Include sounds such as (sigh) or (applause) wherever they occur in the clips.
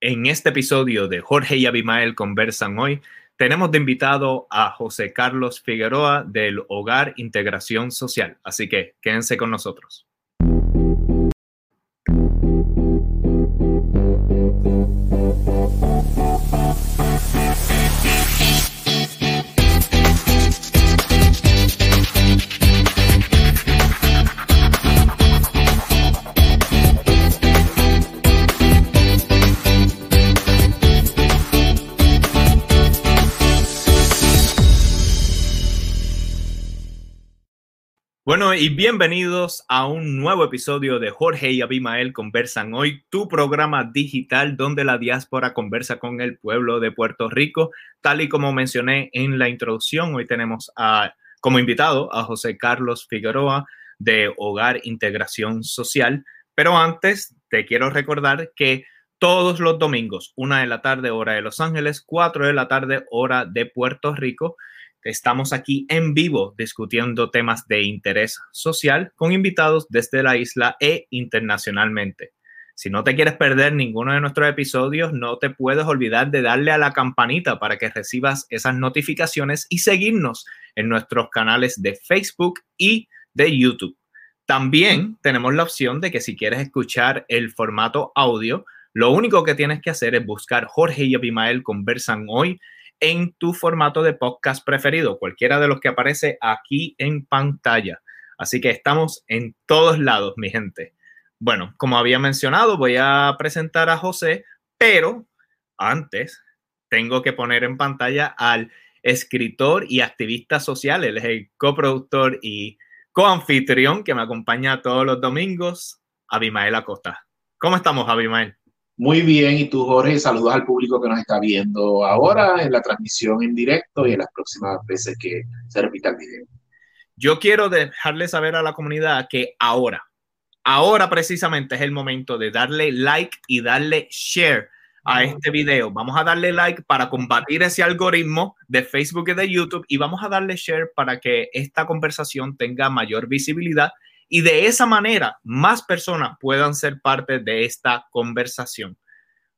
en este episodio de Jorge y Abimael conversan hoy, tenemos de invitado a José Carlos Figueroa del Hogar Integración Social. Así que quédense con nosotros. Bueno, y bienvenidos a un nuevo episodio de Jorge y Abimael Conversan Hoy, tu programa digital donde la diáspora conversa con el pueblo de Puerto Rico. Tal y como mencioné en la introducción, hoy tenemos a, como invitado a José Carlos Figueroa de Hogar Integración Social. Pero antes, te quiero recordar que todos los domingos, una de la tarde, hora de Los Ángeles, cuatro de la tarde, hora de Puerto Rico, Estamos aquí en vivo discutiendo temas de interés social con invitados desde la isla e internacionalmente. Si no te quieres perder ninguno de nuestros episodios, no te puedes olvidar de darle a la campanita para que recibas esas notificaciones y seguirnos en nuestros canales de Facebook y de YouTube. También tenemos la opción de que si quieres escuchar el formato audio, lo único que tienes que hacer es buscar Jorge y Abimael conversan hoy en tu formato de podcast preferido, cualquiera de los que aparece aquí en pantalla. Así que estamos en todos lados, mi gente. Bueno, como había mencionado, voy a presentar a José, pero antes tengo que poner en pantalla al escritor y activista social. Él es el coproductor y coanfitrión que me acompaña todos los domingos, Abimael Acosta. ¿Cómo estamos, Abimael? Muy bien, y tú, Jorge, saludos al público que nos está viendo ahora en la transmisión en directo y en las próximas veces que se repita el video. Yo quiero dejarle saber a la comunidad que ahora, ahora precisamente es el momento de darle like y darle share a este video. Vamos a darle like para combatir ese algoritmo de Facebook y de YouTube y vamos a darle share para que esta conversación tenga mayor visibilidad y de esa manera más personas puedan ser parte de esta conversación.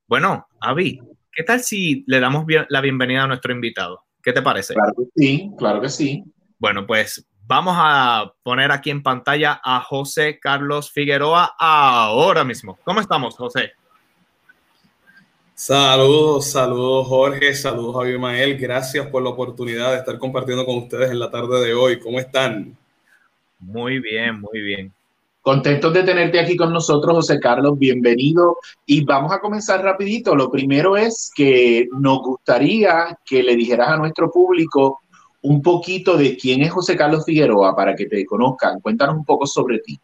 Bueno, Avi, ¿qué tal si le damos la bienvenida a nuestro invitado? ¿Qué te parece? Claro que sí, claro que sí. Bueno, pues vamos a poner aquí en pantalla a José Carlos Figueroa ahora mismo. ¿Cómo estamos, José? Saludos, saludos Jorge, saludos Abimael. Gracias por la oportunidad de estar compartiendo con ustedes en la tarde de hoy. ¿Cómo están? Muy bien, muy bien. Contentos de tenerte aquí con nosotros, José Carlos, bienvenido. Y vamos a comenzar rapidito. Lo primero es que nos gustaría que le dijeras a nuestro público un poquito de quién es José Carlos Figueroa para que te conozcan. Cuéntanos un poco sobre ti.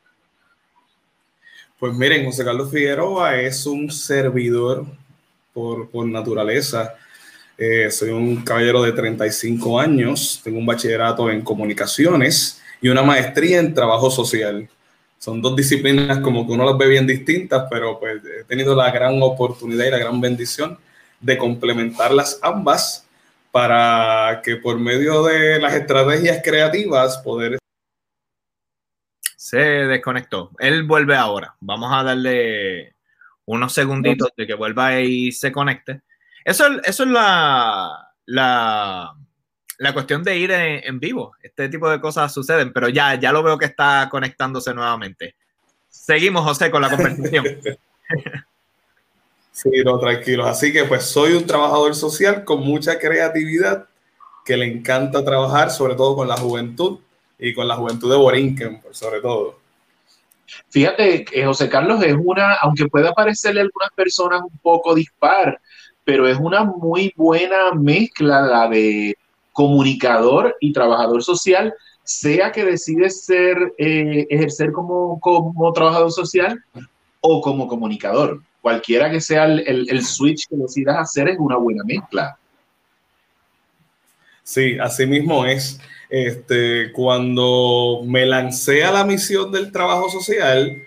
Pues miren, José Carlos Figueroa es un servidor por, naturaleza. Eh, soy un caballero de 35 años, tengo un bachillerato en comunicaciones y una maestría en trabajo social. Son dos disciplinas como que uno las ve bien distintas, pero pues he tenido la gran oportunidad y la gran bendición de complementarlas ambas para que por medio de las estrategias creativas poder... Se desconectó. Él vuelve ahora. Vamos a darle unos segunditos de que vuelva y se conecte. Eso, eso es la, la, la cuestión de ir en, vivo. Este tipo de cosas suceden, pero ya, ya lo veo que está conectándose nuevamente. Seguimos, José, con la conversación. (laughs) sí, no, tranquilos. Así que pues soy un trabajador social con mucha creatividad que le encanta trabajar, sobre todo con la juventud y con la juventud de Borinquen, sobre todo. Fíjate, que José Carlos es una, aunque pueda parecerle a algunas personas un poco dispar, pero es una muy buena mezcla la de comunicador y trabajador social, sea que decides ser, eh, ejercer como, como trabajador social o como comunicador. Cualquiera que sea el, switch que decidas hacer es una buena mezcla. Sí, así mismo es. Este, cuando me lancé a la misión del trabajo social,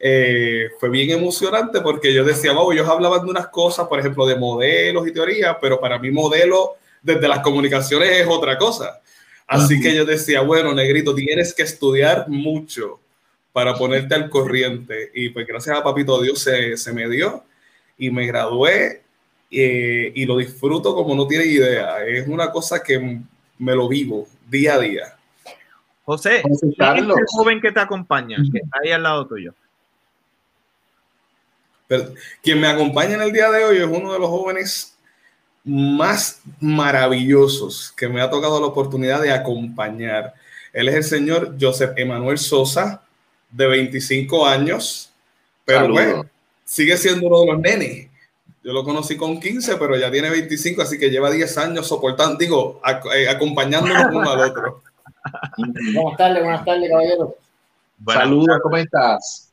eh, fue bien emocionante porque yo decía, wow, ellos hablaban de unas cosas, por ejemplo, de modelos y teoría, pero para mí modelo desde las comunicaciones es otra cosa. Así que yo decía, bueno, negrito, tienes que estudiar mucho para ponerte al corriente. Y pues gracias a Papito Dios se, se me dio. y me gradué eh, y lo disfruto como no tiene idea. Es una cosa que me lo vivo día a día. José, ¿quién es el joven que te acompaña, que está ahí al lado tuyo? Pero, quien me acompaña en el día de hoy es uno de los jóvenes más maravillosos que me ha tocado la oportunidad de acompañar. Él es el señor Joseph Emanuel Sosa, de 25 años, pero bueno, sigue siendo uno de los nenes. Yo lo conocí con 15, pero ya tiene 25, así que lleva 10 años soportando, digo, eh, acompañándonos uno al otro. (laughs) Buenas tardes, buenas tardes, caballero. Saludos, ¿cómo estás?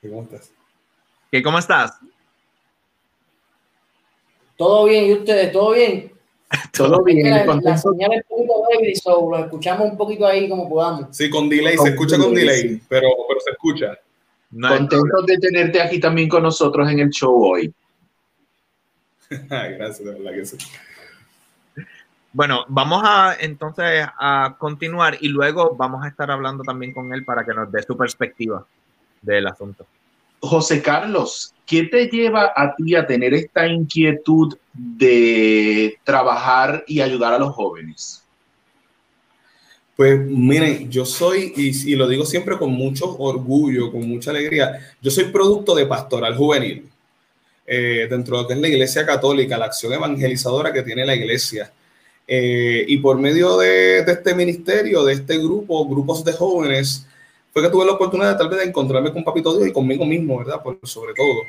¿Cómo estás? ¿Qué, ¿Cómo estás? Todo bien, ¿y ustedes? ¿Todo bien? (laughs) Todo bien. La, la, señal es un poquito débil, so lo escuchamos un poquito ahí como podamos. Sí, con delay, se escucha con delay, pero, pero se escucha. Contentos de tenerte aquí también con nosotros en el show hoy. (laughs) Gracias, de verdad que sí. Bueno, vamos a entonces a continuar y luego vamos a estar hablando también con él para que nos dé su perspectiva del asunto. José Carlos, ¿qué te lleva a ti a tener esta inquietud de trabajar y ayudar a los jóvenes? Pues miren, yo soy, y, lo digo siempre con mucho orgullo, con mucha alegría, yo soy producto de pastoral juvenil. Eh, dentro de lo que es la Iglesia Católica, la acción evangelizadora que tiene la Iglesia. Eh, y por medio de, este ministerio, de este grupo, grupos de jóvenes, fue que tuve la oportunidad tal vez de encontrarme con Papito Dios y conmigo mismo, ¿verdad? Por, sobre todo.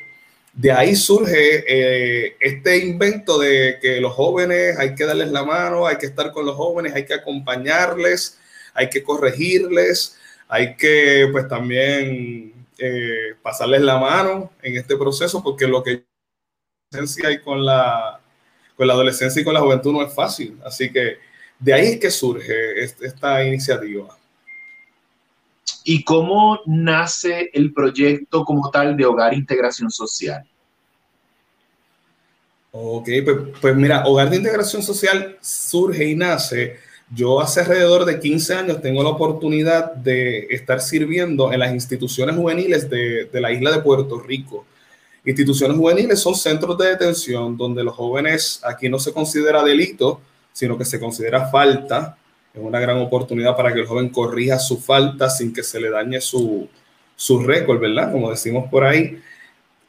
De ahí surge eh, este invento de que los jóvenes hay que darles la mano, hay que estar con los jóvenes, hay que acompañarles, hay que corregirles, hay que pues también eh, pasarles la mano en este proceso porque lo que hay con la con la adolescencia y con la juventud no es fácil. Así que de ahí es que surge esta iniciativa. ¿Y cómo nace el proyecto como tal de Hogar Integración Social? Ok, pues, pues, mira, Hogar de Integración Social surge y nace. Yo hace alrededor de 15 años tengo la oportunidad de estar sirviendo en las instituciones juveniles de, de la isla de Puerto Rico. Instituciones juveniles son centros de detención donde los jóvenes, aquí no se considera delito, sino que se considera falta. Es una gran oportunidad para que el joven corrija su falta sin que se le dañe su, su récord, ¿verdad? Como decimos por ahí.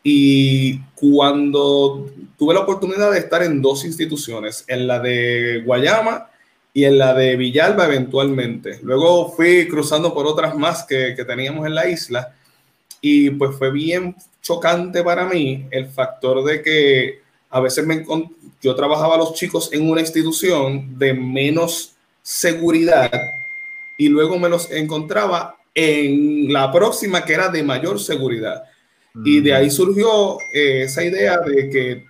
Y cuando tuve la oportunidad de estar en dos instituciones, en la de Guayama y en la de Villalba eventualmente. Luego fui cruzando por otras más que, que teníamos en la isla y pues fue bien chocante para mí el factor de que a veces me yo trabajaba a los chicos en una institución de menos seguridad y luego me los encontraba en la próxima que era de mayor seguridad. Y de ahí surgió eh, esa idea de que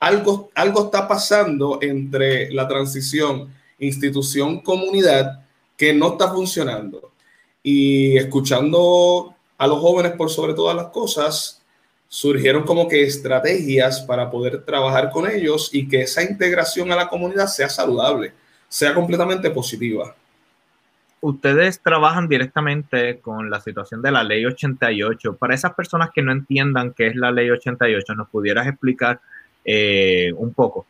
algo, algo está pasando entre la transición institución-comunidad que no está funcionando. Y escuchando a los jóvenes por sobre todas las cosas, surgieron como que estrategias para poder trabajar con ellos y que esa integración a la comunidad sea saludable, sea completamente positiva. Ustedes trabajan directamente con la situación de la ley 88. Para esas personas que no entiendan qué es la ley 88, ¿nos pudieras explicar eh, un poco?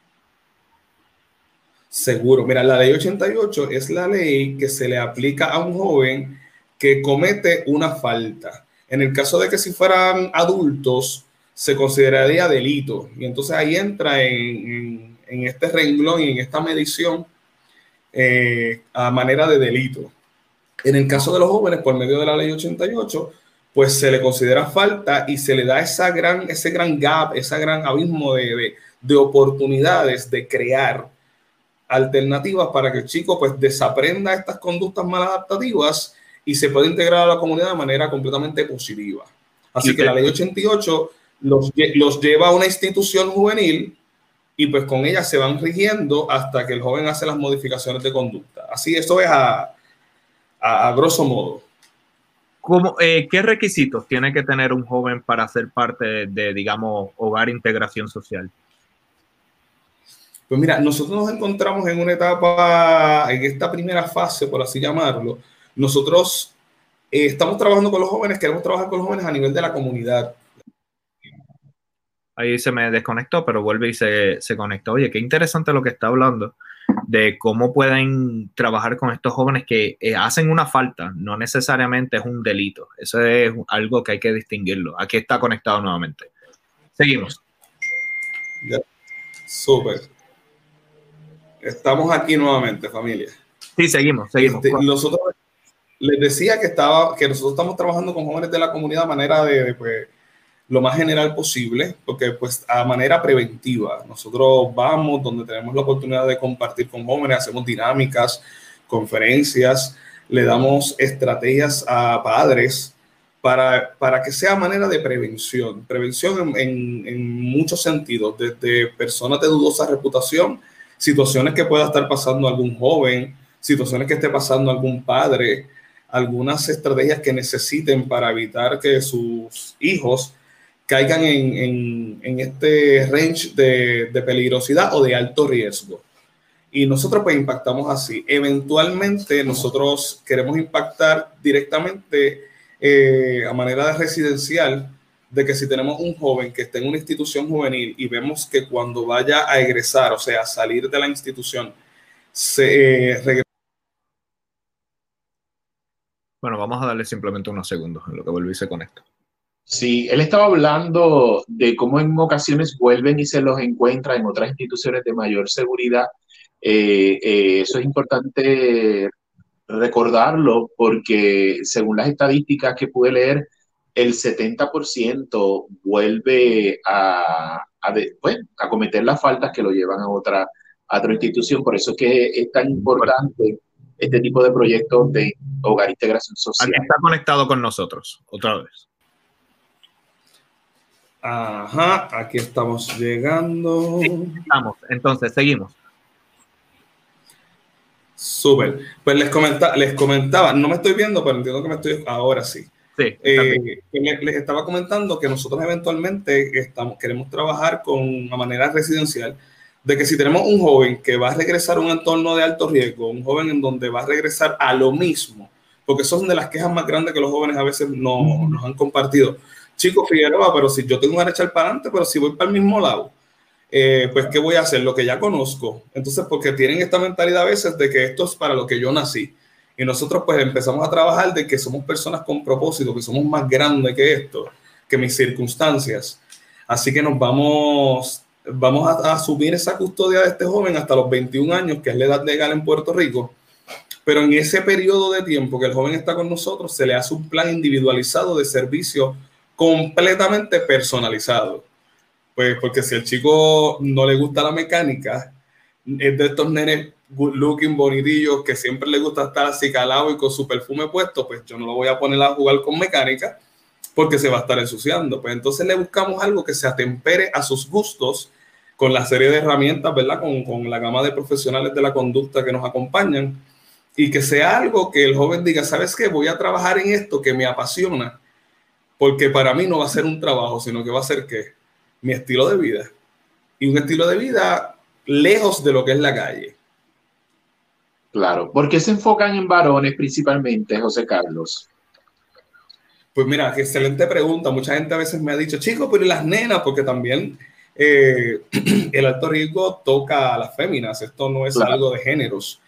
Seguro. Mira, la ley 88 es la ley que se le aplica a un joven que comete una falta en el caso de que si fueran adultos, se consideraría delito. Y entonces ahí entra en, este renglón y en esta medición eh, a manera de delito. En el caso de los jóvenes, por medio de la ley 88, pues se le considera falta y se le da esa gran, ese gran gap, ese gran abismo de, de oportunidades de crear alternativas para que el chico pues desaprenda estas conductas maladaptativas y se puede integrar a la comunidad de manera completamente positiva. Así que la ley 88 los, los lleva a una institución juvenil y pues con ella se van rigiendo hasta que el joven hace las modificaciones de conducta. Así, eso es a, a, grosso modo. ¿Cómo, eh, ¿Qué requisitos tiene que tener un joven para ser parte de, digamos, hogar integración social? Pues mira, nosotros nos encontramos en una etapa, en esta primera fase, por así llamarlo, nosotros eh, estamos trabajando con los jóvenes, queremos trabajar con los jóvenes a nivel de la comunidad. Ahí se me desconectó, pero vuelve y se, se conectó. Oye, qué interesante lo que está hablando de cómo pueden trabajar con estos jóvenes que eh, hacen una falta, no necesariamente es un delito. Eso es algo que hay que distinguirlo. Aquí está conectado nuevamente. Seguimos. Súper. Estamos aquí nuevamente, familia. Sí, seguimos, seguimos. Este, nosotros les decía que estaba, que nosotros estamos trabajando con jóvenes de la comunidad de manera de, pues, lo más general posible, porque pues a manera preventiva, nosotros vamos donde tenemos la oportunidad de compartir con jóvenes, hacemos dinámicas, conferencias, le damos estrategias a padres para, para que sea manera de prevención, prevención en, en muchos sentidos, desde personas de dudosa reputación, situaciones que pueda estar pasando algún joven, situaciones que esté pasando algún padre, algunas estrategias que necesiten para evitar que sus hijos caigan en, en, este range de, de, peligrosidad o de alto riesgo. Y nosotros pues impactamos así. Eventualmente nosotros queremos impactar directamente eh, a manera de residencial de que si tenemos un joven que está en una institución juvenil y vemos que cuando vaya a egresar, o sea, salir de la institución, se eh, regresa. Bueno, vamos a darle simplemente unos segundos en lo que y se conecta. Sí, él estaba hablando de cómo en ocasiones vuelven y se los encuentra en otras instituciones de mayor seguridad. Eh, eh, eso es importante recordarlo porque según las estadísticas que pude leer, el 70% vuelve a, a, a, cometer las faltas que lo llevan a otra, a otra institución. Por eso es que es tan importante este tipo de proyectos de hogar integración social. Aquí está conectado con nosotros, otra vez. Ajá, aquí estamos llegando. estamos, entonces seguimos. Súper. Pues les, comenta, les comentaba, no me estoy viendo, pero entiendo que me estoy ahora sí. Sí, eh, les estaba comentando que nosotros eventualmente estamos, queremos trabajar con una manera residencial de que si tenemos un joven que va a regresar a un entorno de alto riesgo, un joven en donde va a regresar a lo mismo, porque son de las quejas más grandes que los jóvenes a veces no, nos han compartido chico Figueroa, pero si yo tengo que echar para adelante, pero si voy para el mismo lado, eh, pues ¿qué voy a hacer? Lo que ya conozco. Entonces, porque tienen esta mentalidad a veces de que esto es para lo que yo nací. Y nosotros pues empezamos a trabajar de que somos personas con propósito, que somos más grandes que esto, que mis circunstancias. Así que nos vamos, vamos a, a asumir esa custodia de este joven hasta los 21 años, que es la edad legal en Puerto Rico. Pero en ese periodo de tiempo que el joven está con nosotros, se le hace un plan individualizado de servicio completamente personalizado. Pues porque si el chico no le gusta la mecánica, es de estos nenes good looking, bonitillos, que siempre le gusta estar así calado y con su perfume puesto, pues yo no lo voy a poner a jugar con mecánica porque se va a estar ensuciando. Pues entonces le buscamos algo que se atempere a sus gustos con la serie de herramientas, ¿verdad? Con, con la gama de profesionales de la conducta que nos acompañan y que sea algo que el joven diga, ¿sabes qué? Voy a trabajar en esto que me apasiona porque para mí no va a ser un trabajo, sino que va a ser que mi estilo de vida. Y un estilo de vida lejos de lo que es la calle. Claro, ¿por qué se enfocan en varones principalmente, José Carlos? Pues mira, excelente pregunta. Mucha gente a veces me ha dicho, chicos, pero ¿y las nenas? Porque también eh, (clears throat) el alto riesgo toca a las féminas. Esto no es claro. algo de géneros.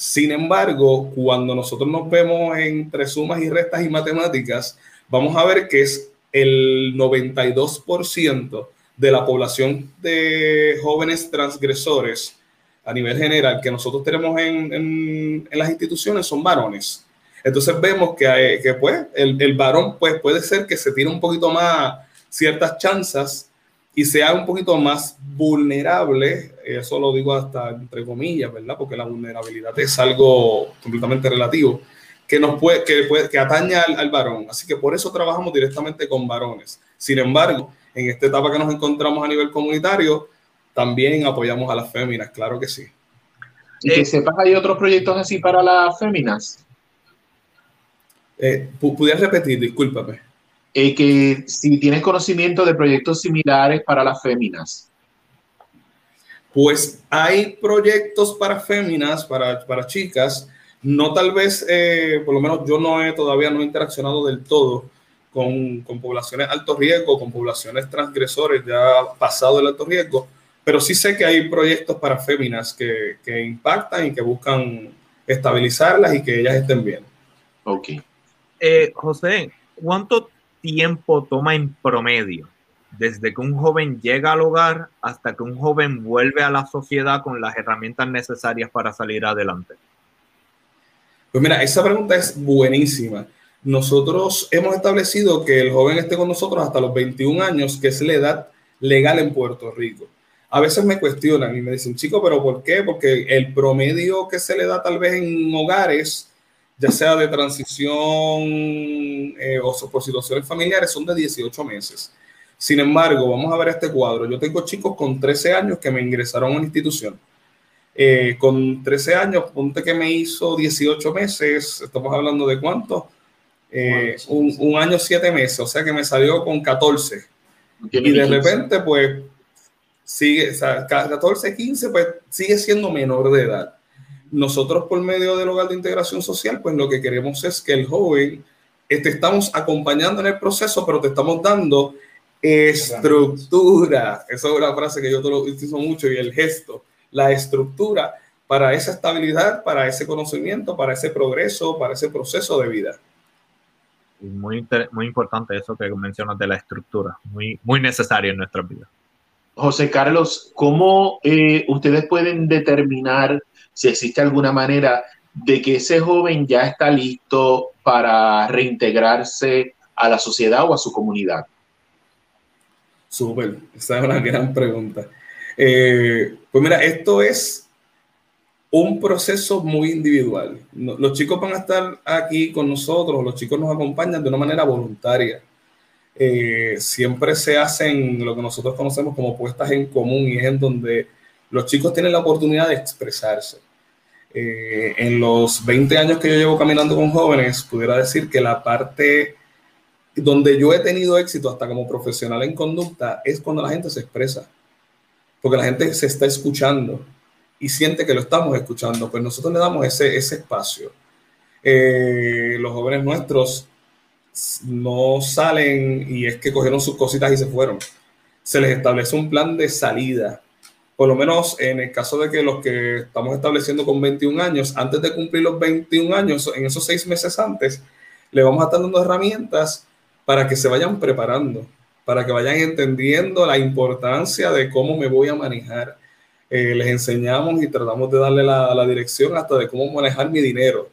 Sin embargo, cuando nosotros nos vemos entre sumas y restas y matemáticas, vamos a ver que es el 92% de la población de jóvenes transgresores a nivel general que nosotros tenemos en, en, en las instituciones son varones. Entonces vemos que, hay, que pues, el, el, varón pues, puede ser que se tire un poquito más ciertas chanzas y sea un poquito más vulnerable, eso lo digo hasta entre comillas, ¿verdad? Porque la vulnerabilidad es algo completamente relativo que nos puede, que, puede, que atañe al, al, varón. Así que por eso trabajamos directamente con varones. Sin embargo, en esta etapa que nos encontramos a nivel comunitario, también apoyamos a las féminas, claro que sí. Y que sepas, hay otros proyectos así para las féminas. Eh, ¿Pudieras repetir? Discúlpame. Eh, que si tienes conocimiento de proyectos similares para las féminas. Pues hay proyectos para féminas, para, para chicas, no tal vez, eh, por lo menos yo no he todavía no he interaccionado del todo con, con poblaciones alto riesgo, con poblaciones transgresores ya pasado el alto riesgo, pero sí sé que hay proyectos para féminas que, que impactan y que buscan estabilizarlas y que ellas estén bien. Ok. Eh, José, ¿cuánto tiempo toma en promedio desde que un joven llega al hogar hasta que un joven vuelve a la sociedad con las herramientas necesarias para salir adelante? Pues mira, esa pregunta es buenísima. Nosotros hemos establecido que el joven esté con nosotros hasta los 21 años, que es la edad legal en Puerto Rico. A veces me cuestionan y me dicen, chico, pero ¿por qué? Porque el promedio que se le da tal vez en hogares, ya sea de transición eh, o por situaciones familiares, son de 18 meses. Sin embargo, vamos a ver este cuadro. Yo tengo chicos con 13 años que me ingresaron a una institución. Eh, con 13 años, ponte que me hizo 18 meses, estamos hablando de cuánto? Eh, un, un, año, 7 meses, o sea que me salió con 14. Y de repente, pues, sigue, o sea, 14, 15, pues sigue siendo menor de edad. Nosotros por medio del hogar de integración social, pues lo que queremos es que el joven, te este, estamos acompañando en el proceso, pero te estamos dando estructura. Esa es una frase que yo te lo utilizo mucho y el gesto, la estructura para esa estabilidad, para ese conocimiento, para ese progreso, para ese proceso de vida. Muy, muy importante eso que mencionas de la estructura, muy, muy necesario en nuestra vida. José Carlos, ¿cómo eh, ustedes pueden determinar si existe alguna manera de que ese joven ya está listo para reintegrarse a la sociedad o a su comunidad? Súper, esa es una gran pregunta. Eh, pues mira, esto es un proceso muy individual. Los chicos van a estar aquí con nosotros, los chicos nos acompañan de una manera voluntaria. Eh, siempre se hacen lo que nosotros conocemos como puestas en común y es en donde los chicos tienen la oportunidad de expresarse. Eh, en los 20 años que yo llevo caminando con jóvenes, pudiera decir que la parte donde yo he tenido éxito hasta como profesional en conducta es cuando la gente se expresa, porque la gente se está escuchando y siente que lo estamos escuchando, pues nosotros le damos ese, ese espacio. Eh, los jóvenes nuestros no salen y es que cogieron sus cositas y se fueron. Se les establece un plan de salida. Por lo menos en el caso de que los que estamos estableciendo con 21 años, antes de cumplir los 21 años, en esos seis meses antes, le vamos a estar dando herramientas para que se vayan preparando, para que vayan entendiendo la importancia de cómo me voy a manejar. Eh, les enseñamos y tratamos de darle la, la, dirección hasta de cómo manejar mi dinero.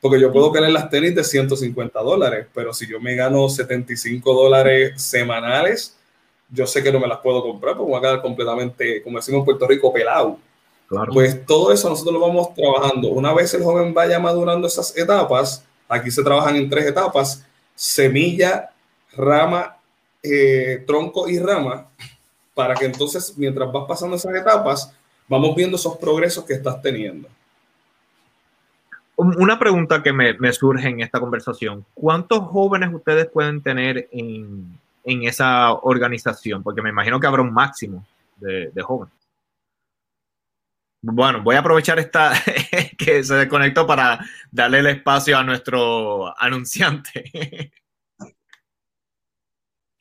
Porque yo puedo querer las tenis de 150 dólares, pero si yo me gano 75 dólares semanales, yo sé que no me las puedo comprar porque voy a quedar completamente, como decimos en Puerto Rico, pelado. Claro. Pues todo eso nosotros lo vamos trabajando. Una vez el joven vaya madurando esas etapas, aquí se trabajan en tres etapas, semilla, rama, eh, tronco y rama, para que entonces, mientras vas pasando esas etapas, vamos viendo esos progresos que estás teniendo. Una pregunta que me, me surge en esta conversación, ¿cuántos jóvenes ustedes pueden tener en, en, esa organización? Porque me imagino que habrá un máximo de, jóvenes. Bueno, voy a aprovechar esta (laughs) que se desconectó para darle el espacio a nuestro anunciante.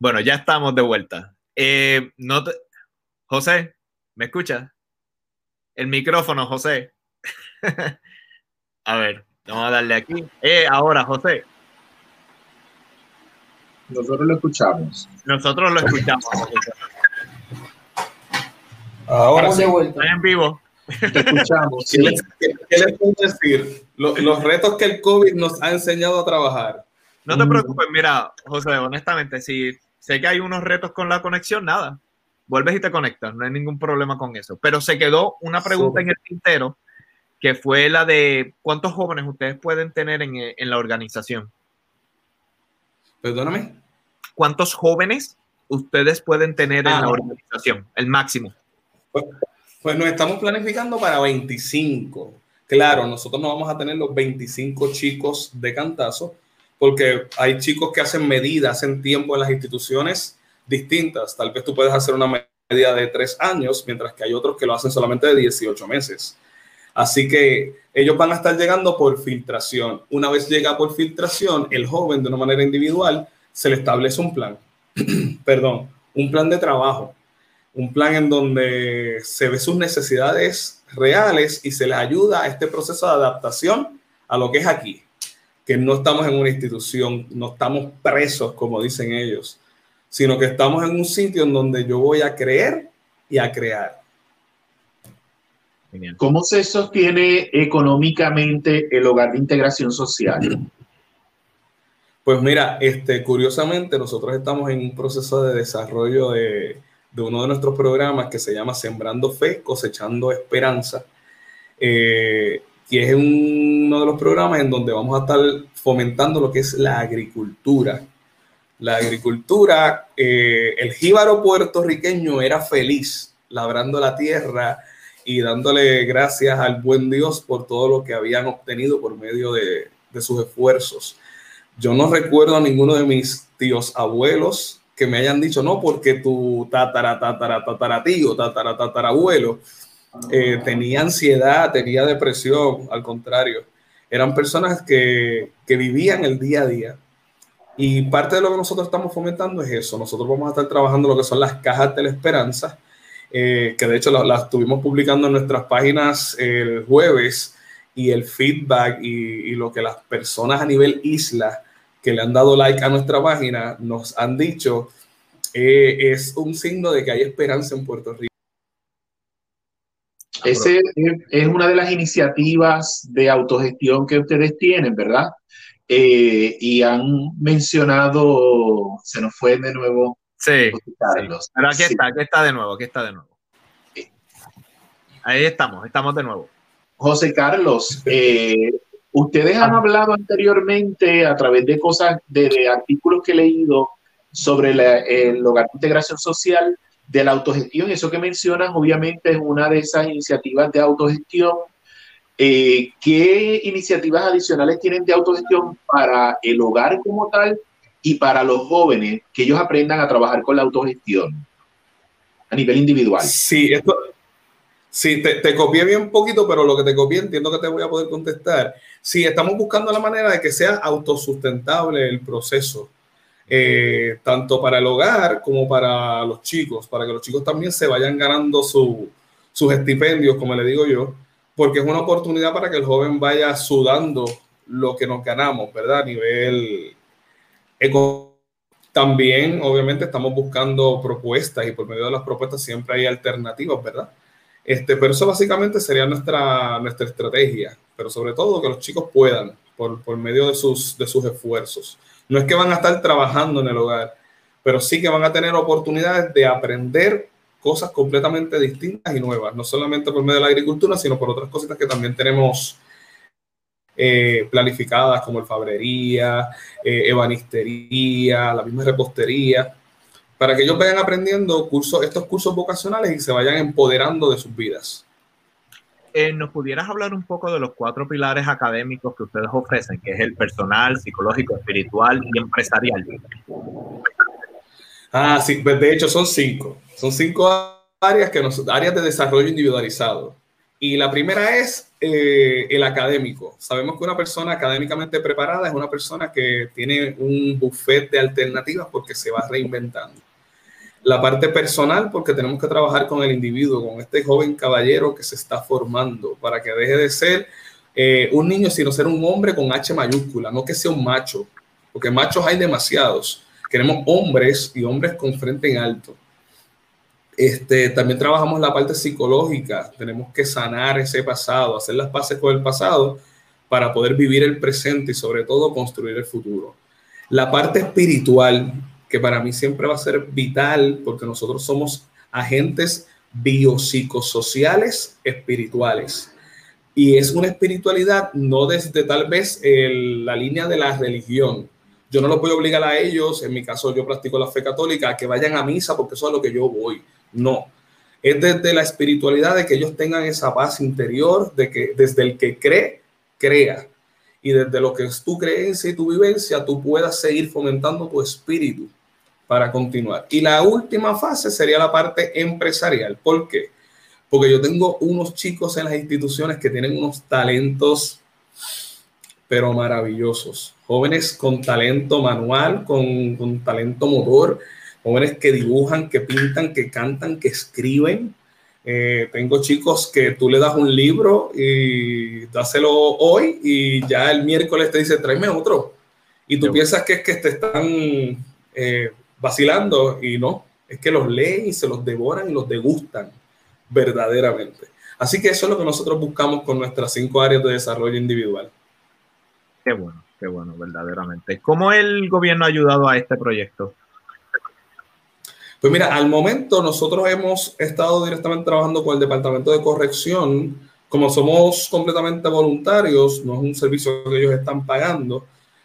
Bueno, ya estamos de vuelta. Eh, no te... José, ¿me escuchas? El micrófono, José. (laughs) a ver, vamos a darle aquí. Eh, ahora, José. Nosotros lo escuchamos. Nosotros lo escuchamos. Ahora sí. de vuelta. Estoy en vivo. Te escuchamos. (laughs) ¿Qué, les, qué, qué les puedo decir? Los, los retos que el COVID nos ha enseñado a trabajar. No te preocupes, mira, José, honestamente, si sé que hay unos retos con la conexión, nada, vuelves y te conectas, no hay ningún problema con eso. Pero se quedó una pregunta en el tintero que fue la de cuántos jóvenes ustedes pueden tener en, en la organización. Perdóname. ¿Cuántos jóvenes ustedes pueden tener en Ah. la organización? El máximo. Pues, pues nos estamos planificando para 25. Claro, nosotros no vamos a tener los 25 chicos de cantazo, porque hay chicos que hacen medidas, hacen tiempo en las instituciones distintas. Tal vez tú puedes hacer una medida de tres años, mientras que hay otros que lo hacen solamente de 18 meses. Así que ellos van a estar llegando por filtración. Una vez llega por filtración, el joven de una manera individual se le establece un plan, (clears throat) perdón, un plan de trabajo un plan en donde se ve sus necesidades reales y se les ayuda a este proceso de adaptación a lo que es aquí, que no estamos en una institución, no estamos presos, como dicen ellos, sino que estamos en un sitio en donde yo voy a creer y a crear. Genial. ¿Cómo se sostiene económicamente el hogar de integración social? Pues mira, este, curiosamente nosotros estamos en un proceso de desarrollo de, de uno de nuestros programas que se llama Sembrando Fe, Cosechando Esperanza, eh, y es uno de los programas en donde vamos a estar fomentando lo que es la agricultura. La agricultura, eh, el jíbaro puertorriqueño era feliz labrando la tierra y dándole gracias al buen Dios por todo lo que habían obtenido por medio de, de sus esfuerzos. Yo no recuerdo a ninguno de mis tíos abuelos que me hayan dicho, no, porque tu tatara, tatara, tatara tío, tatara, tatara abuelo eh, tenía ansiedad, tenía depresión, al contrario, eran personas que, que vivían el día a día. Y parte de lo que nosotros estamos fomentando es eso. Nosotros vamos a estar trabajando lo que son las cajas de la esperanza, eh, que de hecho las, las estuvimos publicando en nuestras páginas el jueves y el feedback y, lo que las personas a nivel isla que le han dado like a nuestra página nos han dicho eh, es un signo de que hay esperanza en Puerto Rico. Ese es- una de las iniciativas de autogestión que ustedes tienen, ¿verdad? Eh, y han mencionado, se nos fue de nuevo Sí. Carlos. Pero aquí Sí. está, aquí está de nuevo, aquí está de nuevo. Ahí estamos, estamos de nuevo. José Carlos, eh, ustedes han hablado anteriormente a través de cosas, de, de artículos que he leído sobre la- el hogar de integración social, de la autogestión. Eso que mencionan, obviamente, es una de esas iniciativas de autogestión. Eh, ¿Qué iniciativas adicionales tienen de autogestión para el hogar como tal y para los jóvenes que ellos aprendan a trabajar con la autogestión a nivel individual? Sí, esto, sí, te, te copié bien poquito, pero lo que te copié entiendo que te voy a poder contestar. Sí, estamos buscando la manera de que sea autosustentable el proceso, eh, tanto para el hogar como para los chicos, para que los chicos también se vayan ganando su- sus estipendios, como le digo yo, porque es una oportunidad para que el joven vaya sudando lo que nos ganamos, ¿verdad? A nivel económico. También, obviamente, estamos buscando propuestas y por medio de las propuestas siempre hay alternativas, ¿verdad? Este, pero eso básicamente sería nuestra, nuestra estrategia, pero sobre todo que los chicos puedan por, por medio de sus, de sus esfuerzos. No es que van a estar trabajando en el hogar, pero sí que van a tener oportunidades de aprender cosas completamente distintas y nuevas, no solamente por medio de la agricultura, sino por otras cositas que también tenemos eh, planificadas, como alfabrería, eh, ebanistería, la misma repostería, para que ellos vayan aprendiendo cursos, estos cursos vocacionales y se vayan empoderando de sus vidas. Eh, ¿Nos pudieras hablar un poco de los cuatro pilares académicos que ustedes ofrecen, que es el personal, psicológico, espiritual y empresarial? Ah, sí, pues de hecho son cinco. Son cinco áreas, que nos, áreas de desarrollo individualizado. Y la primera es eh, el académico. Sabemos que una persona académicamente preparada es una persona que tiene un buffet de alternativas porque se va reinventando. La parte personal, porque tenemos que trabajar con el individuo, con este joven caballero que se está formando, para que deje de ser eh, un niño, sino ser un hombre con H mayúscula, no que sea un macho, porque machos hay demasiados. Queremos hombres y hombres con frente en alto. Este, también trabajamos la parte psicológica. Tenemos que sanar ese pasado, hacer las paces con el pasado para poder vivir el presente y sobre todo construir el futuro. La parte espiritual, que para mí siempre va a ser vital porque nosotros somos agentes biopsicosociales espirituales. Y es una espiritualidad no desde tal vez la línea de la religión. Yo no voy a obligar a ellos, en mi caso yo practico la fe católica, que vayan a misa porque eso es lo que yo voy. No. Es desde la espiritualidad de que ellos tengan esa paz interior, de que desde el que cree, crea. Y desde lo que es tu creencia y tu vivencia, tú puedas seguir fomentando tu espíritu para continuar. Y la última fase sería la parte empresarial. ¿Por qué? Porque yo tengo unos chicos en las instituciones que tienen unos talentos, pero maravillosos. Jóvenes con talento manual, con, con talento motor, jóvenes que dibujan, que pintan, que cantan, que escriben. Eh, tengo chicos que tú le das un libro y dáselo hoy y ya el miércoles te dice, tráeme otro. Y tú piensas que es que te están eh, vacilando y no, es que los leen y se los devoran y los degustan verdaderamente. Así que eso es lo que nosotros buscamos con nuestras cinco áreas de desarrollo individual. Qué bueno, qué bueno, verdaderamente. ¿Cómo el gobierno ha ayudado a este proyecto? Pues mira, al momento nosotros hemos estado directamente trabajando con el Departamento de Corrección. Como somos completamente voluntarios, no es un servicio que ellos están pagando,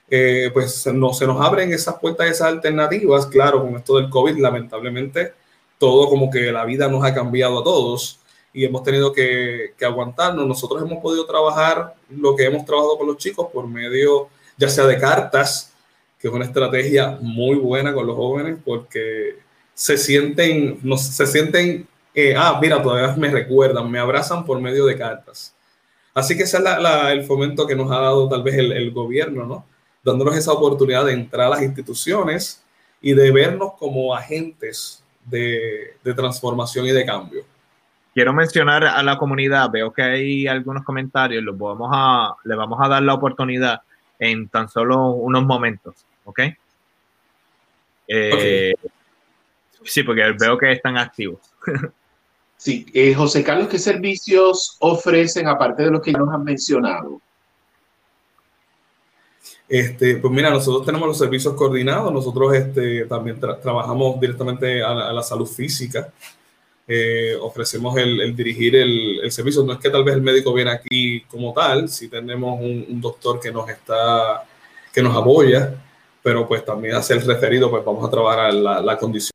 eh, pues no, se nos abren esas puertas, esas alternativas. Claro, con esto del COVID, lamentablemente, todo como que la vida nos ha cambiado a todos y hemos tenido que, que, aguantarnos. Nosotros hemos podido trabajar lo que hemos trabajado con los chicos por medio, ya sea de cartas, que es una estrategia muy buena con los jóvenes porque se sienten, no, se sienten, eh, ah, mira, todavía me recuerdan, me abrazan por medio de cartas. Así que ese es el fomento que nos ha dado tal vez el gobierno, ¿no? Dándonos esa oportunidad de entrar a las instituciones y de vernos como agentes de, de, transformación y de cambio. Quiero mencionar a la comunidad, veo que hay algunos comentarios, los vamos a, le vamos a dar la oportunidad en tan solo unos momentos, ¿ok? Eh, okay. Sí, porque veo que están activos. (laughs) sí, eh, José Carlos, ¿qué servicios ofrecen aparte de los que ya nos han mencionado? Este, pues mira, nosotros tenemos los servicios coordinados, nosotros este, también tra trabajamos directamente a la, a la salud física, eh, ofrecemos el, el dirigir el, el, servicio, no es que tal vez el médico viene aquí como tal, si tenemos un, un, doctor que nos está, que nos apoya, pero pues también hace el referido, pues vamos a trabajar la, la condición.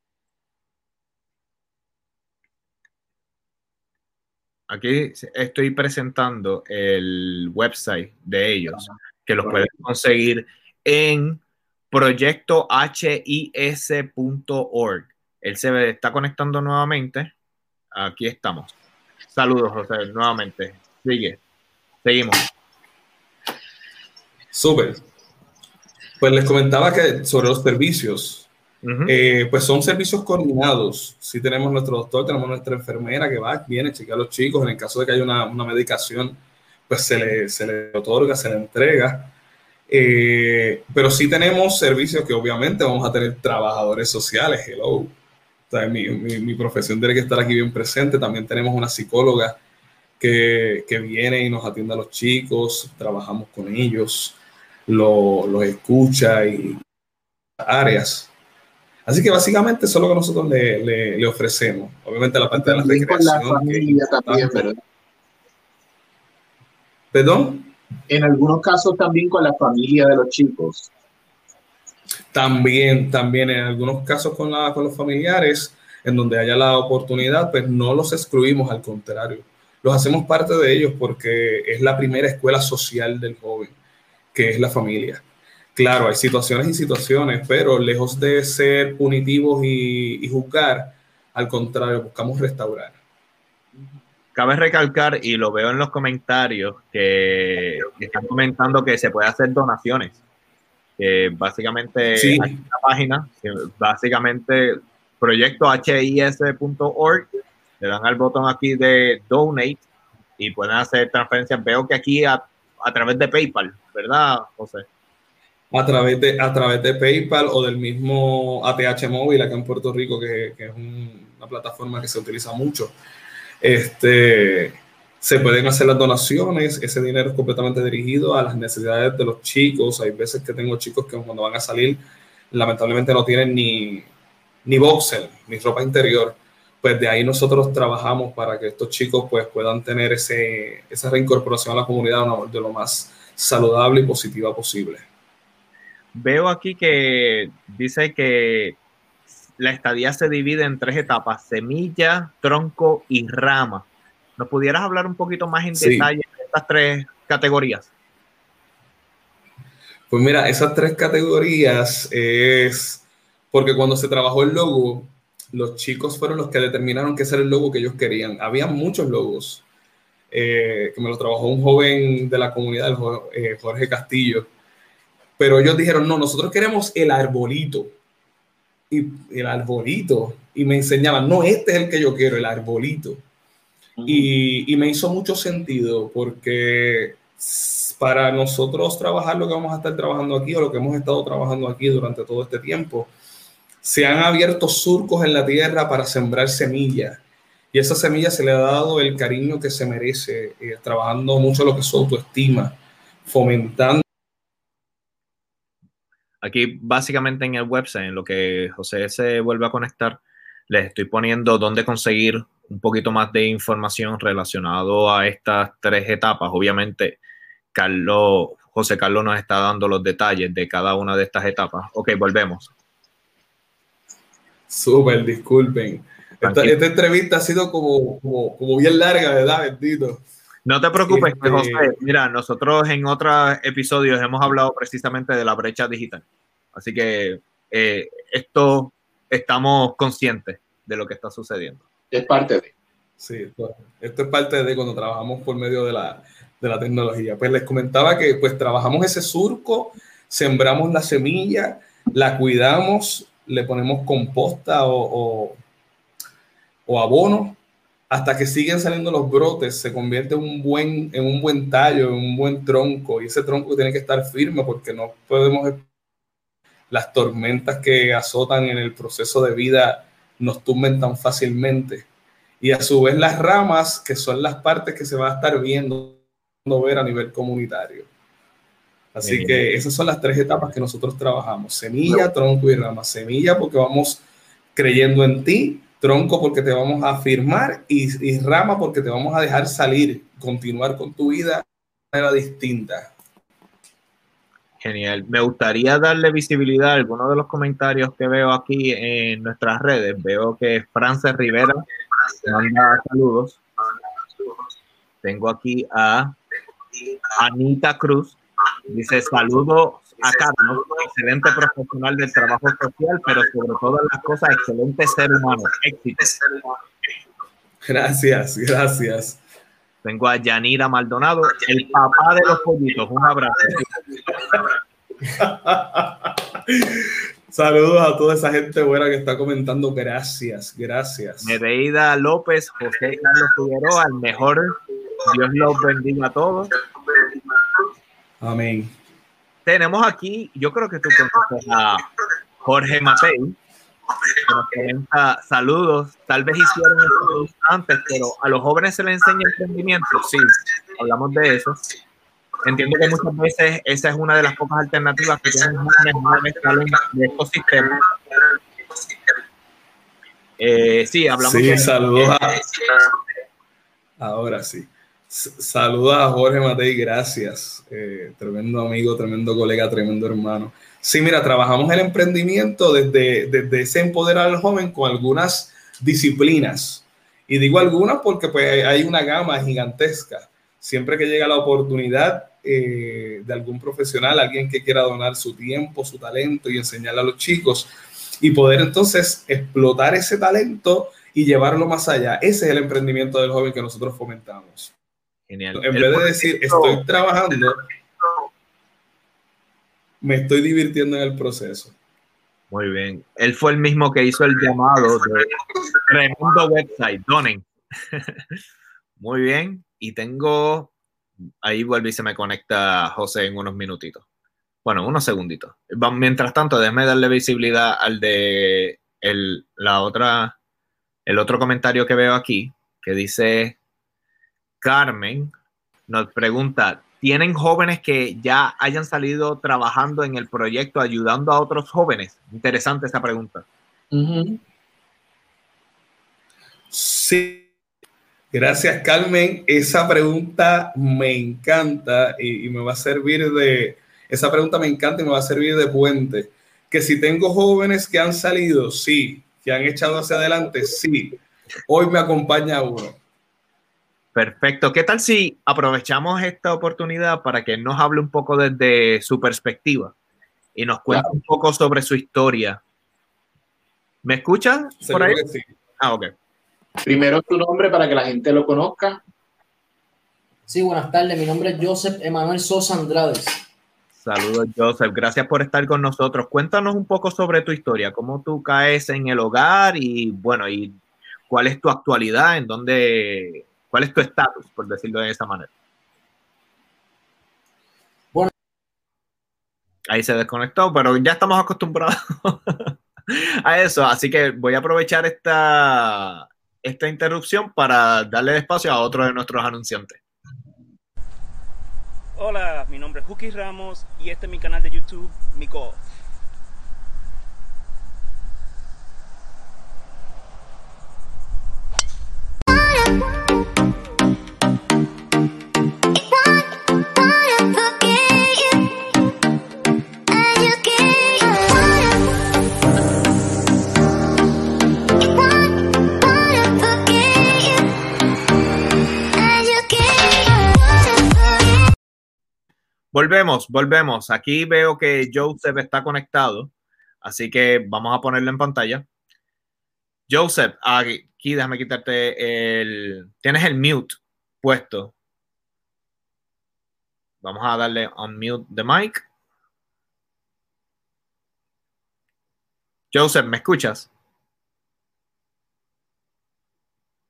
Aquí estoy presentando el website de ellos que los puedes conseguir en proyectohis.org. Él se está conectando nuevamente. Aquí estamos. Saludos, José, nuevamente. Sigue. Seguimos. Súper. Pues les comentaba que sobre los servicios, uh -huh. eh, pues son servicios coordinados. Si sí tenemos nuestro doctor, tenemos nuestra enfermera que va, viene, chequea a los chicos. En el caso de que haya una, una medicación, pues se le, se le otorga, se le entrega. Eh, pero sí tenemos servicios que obviamente vamos a tener trabajadores sociales, hello. O sea, mi, mi, mi, profesión tiene que estar aquí bien presente. También tenemos una psicóloga que, que viene y nos atiende a los chicos, trabajamos con ellos, los lo escucha y áreas. Así que básicamente eso es lo que nosotros le, le, le ofrecemos. Obviamente la parte de la recreación. La familia también, ¿verdad? ¿Perdón? En algunos casos también con la familia de los chicos. También, también en algunos casos con, la, con los familiares, en donde haya la oportunidad, pues no los excluimos, al contrario. Los hacemos parte de ellos porque es la primera escuela social del joven, que es la familia. Claro, hay situaciones y situaciones, pero lejos de ser punitivos y, y juzgar, al contrario, buscamos restaurar cabe recalcar, y lo veo en los comentarios, que, están comentando que se puede hacer donaciones. Que básicamente sí. hay una página, que básicamente proyectohis.org, le dan al botón aquí de donate y pueden hacer transferencias. Veo que aquí a, a través de PayPal, ¿verdad, José? A través, de, a través de PayPal o del mismo ATH móvil acá en Puerto Rico, que, que es un, una plataforma que se utiliza mucho este, se pueden hacer las donaciones, ese dinero es completamente dirigido a las necesidades de los chicos. Hay veces que tengo chicos que cuando van a salir, lamentablemente no tienen ni, ni boxer, ni ropa interior. Pues de ahí nosotros trabajamos para que estos chicos pues, puedan tener ese, esa reincorporación a la comunidad de lo más saludable y positiva posible. Veo aquí que dice que la estadía se divide en tres etapas, semilla, tronco y rama. ¿Nos pudieras hablar un poquito más en detalle de estas tres categorías? Pues mira, esas tres categorías es porque cuando se trabajó el logo, los chicos fueron los que determinaron qué era el logo que ellos querían. Había muchos logos, eh, que me lo trabajó un joven de la comunidad, eh, Jorge Castillo, pero ellos dijeron, no, nosotros queremos el arbolito. Y el arbolito. Y me enseñaban, no, este es el que yo quiero, el arbolito. y, y me hizo mucho sentido porque para nosotros trabajar lo que vamos a estar trabajando aquí o lo que hemos estado trabajando aquí durante todo este tiempo, se han abierto surcos en la tierra para sembrar semillas. Y esa semilla se le ha dado el cariño que se merece, eh, trabajando mucho lo que es su autoestima, fomentando. Aquí básicamente en el website, en lo que José se vuelve a conectar, les estoy poniendo dónde conseguir un poquito más de información relacionado a estas tres etapas. Obviamente, Carlos, José Carlos nos está dando los detalles de cada una de estas etapas. Ok, volvemos. Súper, disculpen. Esta, entrevista ha sido como, como, bien larga, ¿verdad? Bendito. No te preocupes, este, José. Mira, nosotros en otros episodios hemos hablado precisamente de la brecha digital. Así que eh, esto estamos conscientes de lo que está sucediendo. Es parte de. Sí, esto es parte de cuando trabajamos por medio de la, de la tecnología. Pues les comentaba que pues trabajamos ese surco, sembramos la semilla, la cuidamos, le ponemos composta o, o, abono hasta que siguen saliendo los brotes, se convierte en un, buen, en un buen tallo, en un buen tronco, y ese tronco tiene que estar firme porque no podemos... Las tormentas que azotan en el proceso de vida nos tumben tan fácilmente. Y a su vez las ramas, que son las partes que se va a estar viendo ver a nivel comunitario. Así que esas son las tres etapas que nosotros trabajamos. Semilla, tronco y rama. Semilla porque vamos creyendo en ti, tronco porque te vamos a afirmar y, rama porque te vamos a dejar salir, continuar con tu vida de manera distinta. Genial. Me gustaría darle visibilidad a algunos de los comentarios que veo aquí en nuestras redes. Veo que Frances Rivera manda saludos. Tengo aquí a Anita Cruz Dice, saludo a Carlos, excelente profesional del trabajo social, pero sobre todas las cosas, excelente ser humano. Éxito. Gracias, gracias. Tengo a Yanira Maldonado, el papá de los pollitos. Un abrazo. (laughs) Saludos a toda esa gente buena que está comentando. Gracias, gracias. Nereida López, José Carlos Figueroa, el mejor. Dios los bendiga a todos. Amén. Tenemos aquí, yo creo que tú conoces a Jorge Matei, comenta saludos. Tal vez hicieron eso antes, pero a los jóvenes se les enseña emprendimiento. Sí, hablamos de eso. Entiendo que muchas veces esa es una de las pocas alternativas que tienen jóvenes de ecosistema. Eh, sí, hablamos sí, saludos Ahora sí. Saludos a Jorge Matei, gracias. Eh, tremendo amigo, tremendo colega, tremendo hermano. Sí, mira, trabajamos el emprendimiento desde, desde ese empoderar al joven con algunas disciplinas. Y digo algunas porque pues, hay una gama gigantesca. Siempre que llega la oportunidad eh, de algún profesional, alguien que quiera donar su tiempo, su talento y enseñarle a los chicos y poder entonces explotar ese talento y llevarlo más allá. Ese es el emprendimiento del joven que nosotros fomentamos. Genial. En vez de decir estoy trabajando, me estoy divirtiendo en el proceso. Muy bien. Él fue el mismo que hizo el llamado de tremendo website, Donen. (laughs) Muy bien. Y tengo. Ahí vuelve y se me conecta José en unos minutitos. Bueno, unos segunditos. Mientras tanto, déjeme darle visibilidad al de el, la otra, el otro comentario que veo aquí, que dice Carmen nos pregunta, ¿tienen jóvenes que ya hayan salido trabajando en el proyecto ayudando a otros jóvenes? Interesante esa pregunta. Sí, gracias Carmen. Esa pregunta me encanta y, me va a servir de... esa pregunta me encanta y me va a servir de puente. Que si tengo jóvenes que han salido, sí, que han echado hacia adelante, sí. Hoy me acompaña uno. Perfecto. ¿Qué tal si aprovechamos esta oportunidad para que nos hable un poco desde su perspectiva y nos cuente un poco sobre su historia? ¿Me escuchan por ahí? Sí. Ah, ok. Primero tu nombre para que la gente lo conozca. Sí, buenas tardes. Mi nombre es Joseph Emanuel Sosa Andrades. Saludos, Joseph. Gracias por estar con nosotros. Cuéntanos un poco sobre tu historia, cómo tú caes en el hogar y, bueno, y cuál es tu actualidad, en dónde, cuál es tu estatus, por decirlo de esa manera. Bueno. Ahí se desconectó, pero ya estamos acostumbrados (laughs) a eso, así que voy a aprovechar esta, esta interrupción para darle espacio a otro de nuestros anunciantes. Hola, mi nombre es Juki Ramos y este es mi canal de YouTube, Mico. Volvemos, volvemos. Aquí veo que Joseph está conectado, así que vamos a ponerlo en pantalla. Joseph, aquí déjame quitarte el... Tienes el mute puesto. Vamos a darle unmute the mic. Joseph, ¿me escuchas?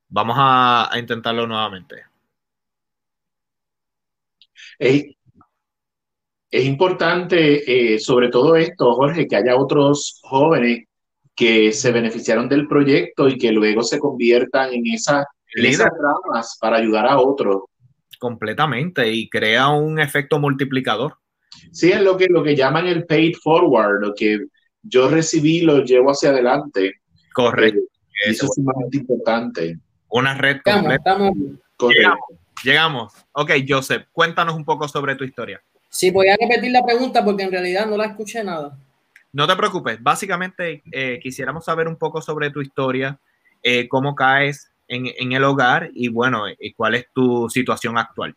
Vamos a, a intentarlo nuevamente. Hey, es importante, eh, sobre todo esto, Jorge, que haya otros jóvenes que se beneficiaron del proyecto y que luego se conviertan en, esa, en esas ramas para ayudar a otros. Completamente, y crea un efecto multiplicador. Sí, es lo que, lo que llaman el paid forward, lo que yo recibí lo llevo hacia adelante. Correcto. Eh, eso es sumamente importante. Una red Estamos, completa. estamos. Llegamos, llegamos. Ok, Joseph, cuéntanos un poco sobre tu historia. Sí, voy a repetir la pregunta porque en realidad no la escuché nada. No te preocupes, básicamente eh, quisiéramos saber un poco sobre tu historia, eh, cómo caes en, en, el hogar y bueno, y cuál es tu situación actual.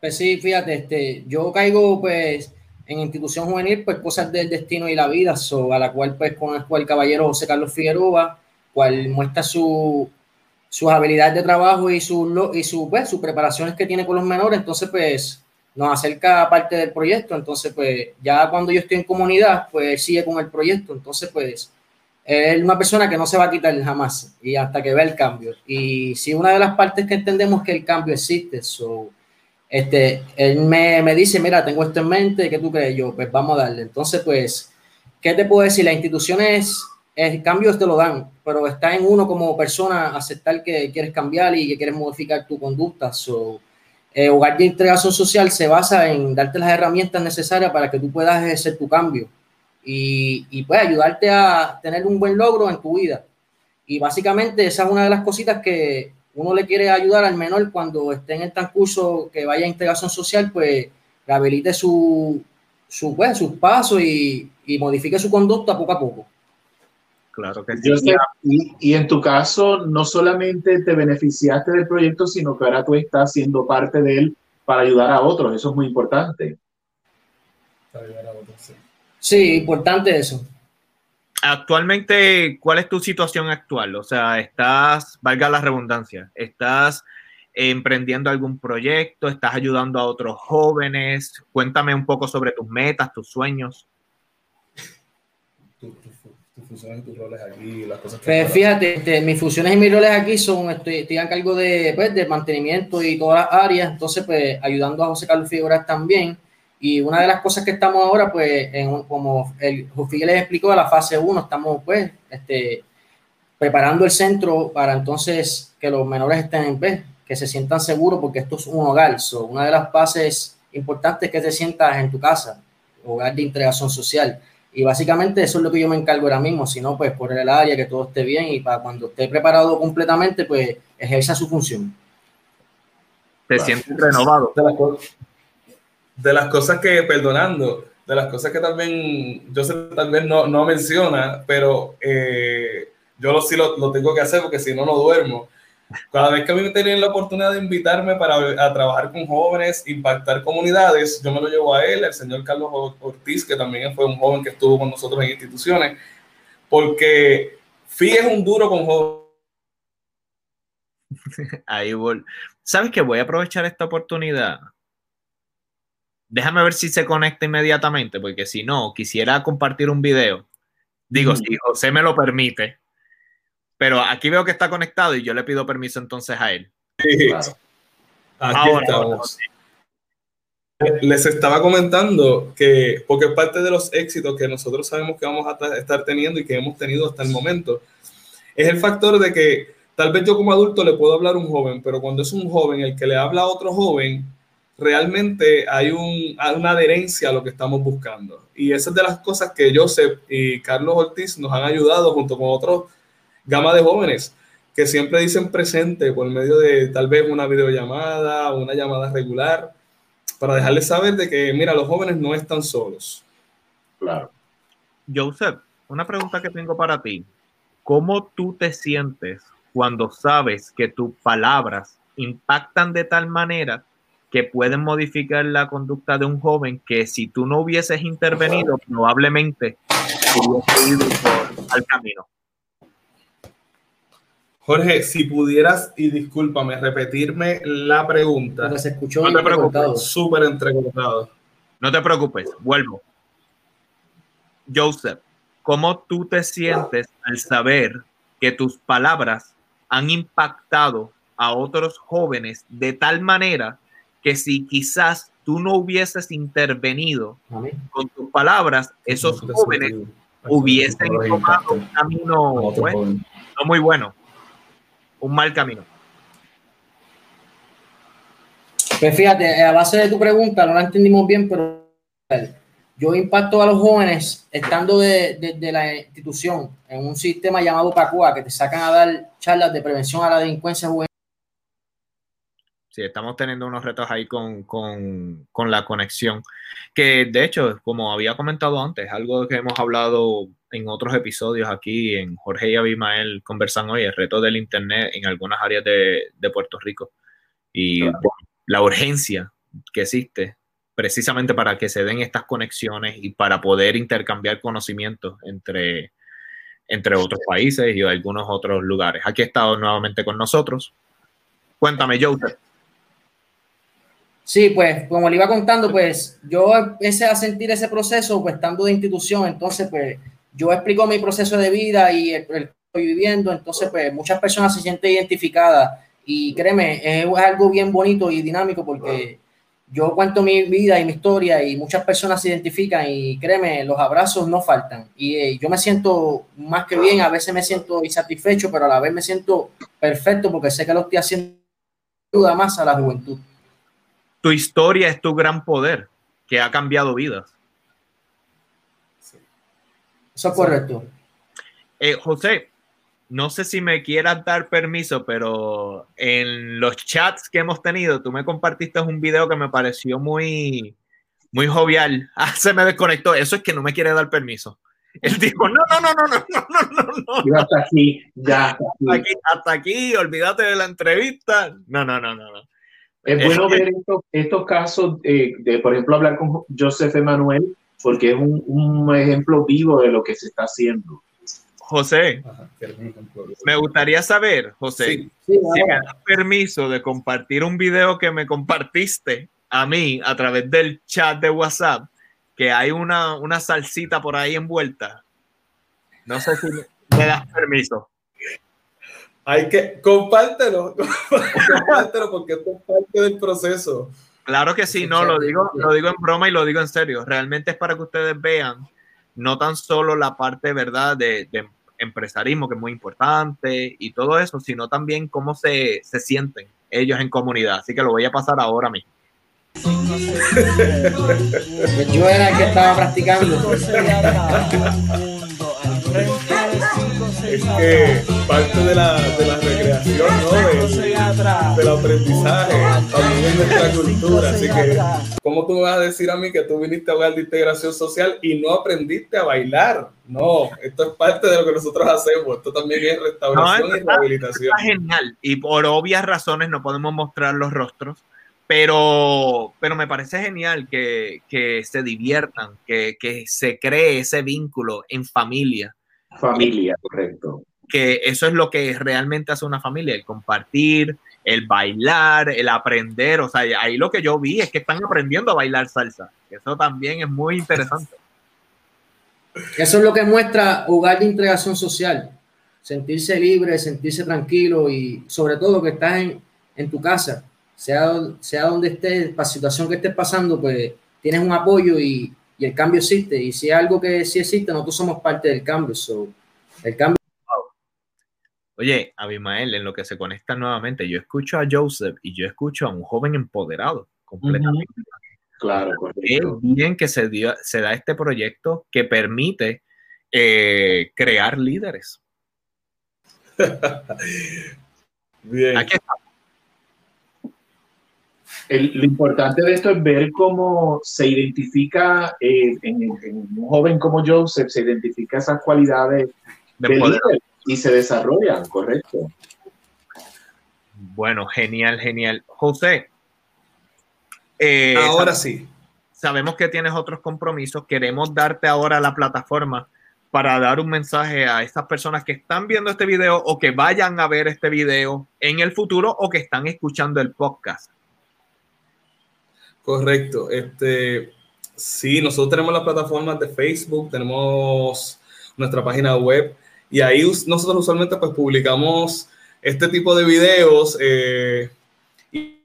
Pues sí, fíjate, este, yo caigo pues en institución juvenil, pues cosas del destino y la vida, so, a la cual pues conozco al caballero José Carlos Figueroa, cual muestra su, sus habilidades de trabajo y, su, y su, pues, sus preparaciones que tiene con los menores, entonces pues nos acerca a parte del proyecto, entonces pues ya cuando yo estoy en comunidad, pues sigue con el proyecto, entonces pues es una persona que no se va a quitar jamás y hasta que vea el cambio. Y si una de las partes que entendemos que el cambio existe, so, este, él me, me, dice, mira, tengo esto en mente, ¿qué tú crees? Yo, pues vamos a darle. Entonces, pues, ¿qué te puedo decir? Las instituciones, el cambio te lo dan, pero está en uno como persona aceptar que quieres cambiar y que quieres modificar tu conducta. So, eh, Hogar de Integración Social se basa en darte las herramientas necesarias para que tú puedas ejercer tu cambio y, y pues ayudarte a tener un buen logro en tu vida. Y básicamente esa es una de las cositas que uno le quiere ayudar al menor cuando esté en el transcurso que vaya a integración social, pues rehabilite su, su, pues, sus pasos y, y modifique su conducta poco a poco. Claro que sí. Sé, y, y, en tu caso, no solamente te beneficiaste del proyecto, sino que ahora tú estás siendo parte de él para ayudar a otros. Eso es muy importante. Para ayudar a otros, sí. Sí, importante eso. Actualmente, ¿cuál es tu situación actual? O sea, estás, valga la redundancia, estás emprendiendo algún proyecto, estás ayudando a otros jóvenes. Cuéntame un poco sobre tus metas, tus sueños. Funciones y tus roles aquí, las cosas que Pues fíjate, este, mis funciones y mis roles aquí son, estoy, estoy a cargo de, pues, de mantenimiento y todas las áreas, entonces pues ayudando a José Carlos Figueroa también. Y una de las cosas que estamos ahora, pues, en, como el José les explicó, a la fase 1, estamos pues este, preparando el centro para entonces que los menores estén en vez, que se sientan seguros, porque esto es un hogar. So, una de las bases importantes es que te sientas en tu casa, hogar de integración social. Y básicamente eso es lo que yo me encargo ahora mismo, si no, pues por el área, que todo esté bien y para cuando esté preparado completamente, pues ejerza su función. ¿Te sientes renovado? de las cosas que, perdonando, de las cosas que también yo sé también no, no menciona, pero eh, yo lo, sí lo, lo, tengo que hacer porque si no, no duermo. Cada vez que a mí me tienen la oportunidad de invitarme para a trabajar con jóvenes, impactar comunidades, yo me lo llevo a él, el señor Carlos Ortiz, que también fue un joven que estuvo con nosotros en instituciones, porque FI es un duro con jóvenes. (laughs) Ahí voy. ¿Sabes qué? Voy a aprovechar esta oportunidad. Déjame ver si se conecta inmediatamente, porque si no, quisiera compartir un video. Digo, si José me lo permite, pero aquí veo que está conectado y yo le pido permiso entonces a él. Sí. Aquí estamos. Les estaba comentando que, porque parte de los éxitos que nosotros sabemos que vamos a estar teniendo y que hemos tenido hasta el momento, es el factor de que tal vez yo como adulto le puedo hablar a un joven, pero cuando es un joven el que le habla a otro joven, realmente hay, un, hay una adherencia a lo que estamos buscando. Y esa es de las cosas que Joseph y Carlos Ortiz nos han ayudado junto con otros gama de jóvenes que siempre dicen presente por medio de tal vez una videollamada o una llamada regular para dejarles saber de que, mira, los jóvenes no están solos. Claro. Joseph, una pregunta que tengo para ti. ¿Cómo tú te sientes cuando sabes que tus palabras impactan de tal manera que pueden modificar la conducta de un joven que si tú no hubieses intervenido, probablemente hubiese ido por al camino? Jorge, si pudieras, y discúlpame, repetirme la pregunta. se escuchó no te preocupes, súper entrecortado. No te preocupes, vuelvo. Joseph, ¿cómo tú te sientes al saber que tus palabras han impactado a otros jóvenes de tal manera que si quizás tú no hubieses intervenido con tus palabras, esos jóvenes hubiesen tomado un camino no muy bueno un mal camino? Pues fíjate, a base de tu pregunta, no la entendimos bien, pero yo impacto a los jóvenes estando de, la institución en un sistema llamado PACUA, que te sacan a dar charlas de prevención a la delincuencia juvenil. Sí, estamos teniendo unos retos ahí con, con la conexión, que de hecho, como había comentado antes, algo que hemos hablado en otros episodios aquí en Jorge y Abimael conversan hoy, el reto del Internet en algunas áreas de, Puerto Rico y la urgencia que existe precisamente para que se den estas conexiones y para poder intercambiar conocimientos entre, entre otros países y algunos otros lugares. Aquí ha estado nuevamente con nosotros. Cuéntame, Joseph. Sí, pues como le iba contando, pues yo empecé a sentir ese proceso, pues estando de institución, entonces pues yo explico mi proceso de vida y el, que estoy viviendo, entonces pues muchas personas se sienten identificadas y créeme, es algo bien bonito y dinámico porque yo cuento mi vida y mi historia y muchas personas se identifican y créeme, los abrazos no faltan y eh, yo me siento más que bien, a veces me siento insatisfecho, pero a la vez me siento perfecto porque sé que lo estoy haciendo ayuda más a la juventud. Tu historia es tu gran poder que ha cambiado vidas. Eso es correcto. Eh, José, no sé si me quieras dar permiso, pero en los chats que hemos tenido, tú me compartiste un video que me pareció muy, muy jovial. (laughs) Ah, se me desconectó. Eso es que no me quiere dar permiso. Él dijo, no, no, no, no, no, no, no, no. hasta aquí, ya. (laughs) Hasta aquí, hasta aquí, olvídate de la entrevista. No, no, no, no, no. Es bueno ver estos, casos, de, por ejemplo, hablar con Joseph Emanuel, porque es un, ejemplo vivo de lo que se está haciendo. José, me gustaría saber, José, si me das permiso de compartir un video que me compartiste a mí a través del chat de WhatsApp, que hay una, una salsita por ahí envuelta. No sé si me das permiso. Hay que compártelo, (laughs) compártelo porque esto es parte del proceso. Claro que sí, no, lo digo, lo digo en broma y lo digo en serio. Realmente es para que ustedes vean no tan solo la parte, ¿verdad?, de, empresarismo, que es muy importante y todo eso, sino también cómo se, se sienten ellos en comunidad. Así que lo voy a pasar ahora mismo. Yo era el que estaba practicando. Es que parte de la, de la recreación, ¿no? Del, del aprendizaje también es nuestra cultura. Así que, ¿cómo tú me vas a decir a mí que tú viniste a hablar de integración social y no aprendiste a bailar? No, esto es parte de lo que nosotros hacemos. Esto también es restauración y rehabilitación. Está genial. Y por obvias razones no podemos mostrar los rostros. Pero, pero me parece genial que, que se diviertan, que, que se cree ese vínculo en familia Familia, correcto. Que eso es lo que realmente hace una familia, el compartir, el bailar, el aprender. O sea, ahí lo que yo vi es que están aprendiendo a bailar salsa. Eso también es muy interesante. Eso es lo que muestra hogar de integración social. Sentirse libre, sentirse tranquilo y sobre todo que estás en, en tu casa, sea, sea donde estés, la situación que estés pasando, pues tienes un apoyo y, y el cambio existe. Y si es algo que sí existe, nosotros somos parte del cambio. So, el cambio. Oye, Abimael, en lo que se conecta nuevamente, yo escucho a Joseph y yo escucho a un joven empoderado completamente. Claro, Es bien que se, dio, se da este proyecto que permite eh, crear líderes. (laughs) bien. Aquí está lo importante de esto es ver cómo se identifica eh, en, un joven como Joseph, se identifica esas cualidades de, líder y se desarrollan, correcto. Bueno, genial, genial. José. Eh, ahora sí. Sabemos que tienes otros compromisos. Queremos darte ahora la plataforma para dar un mensaje a estas personas que están viendo este video o que vayan a ver este video en el futuro o que están escuchando el podcast. Correcto. Este, sí, nosotros tenemos las plataformas de Facebook, tenemos nuestra página web y ahí nosotros usualmente pues publicamos este tipo de videos eh, y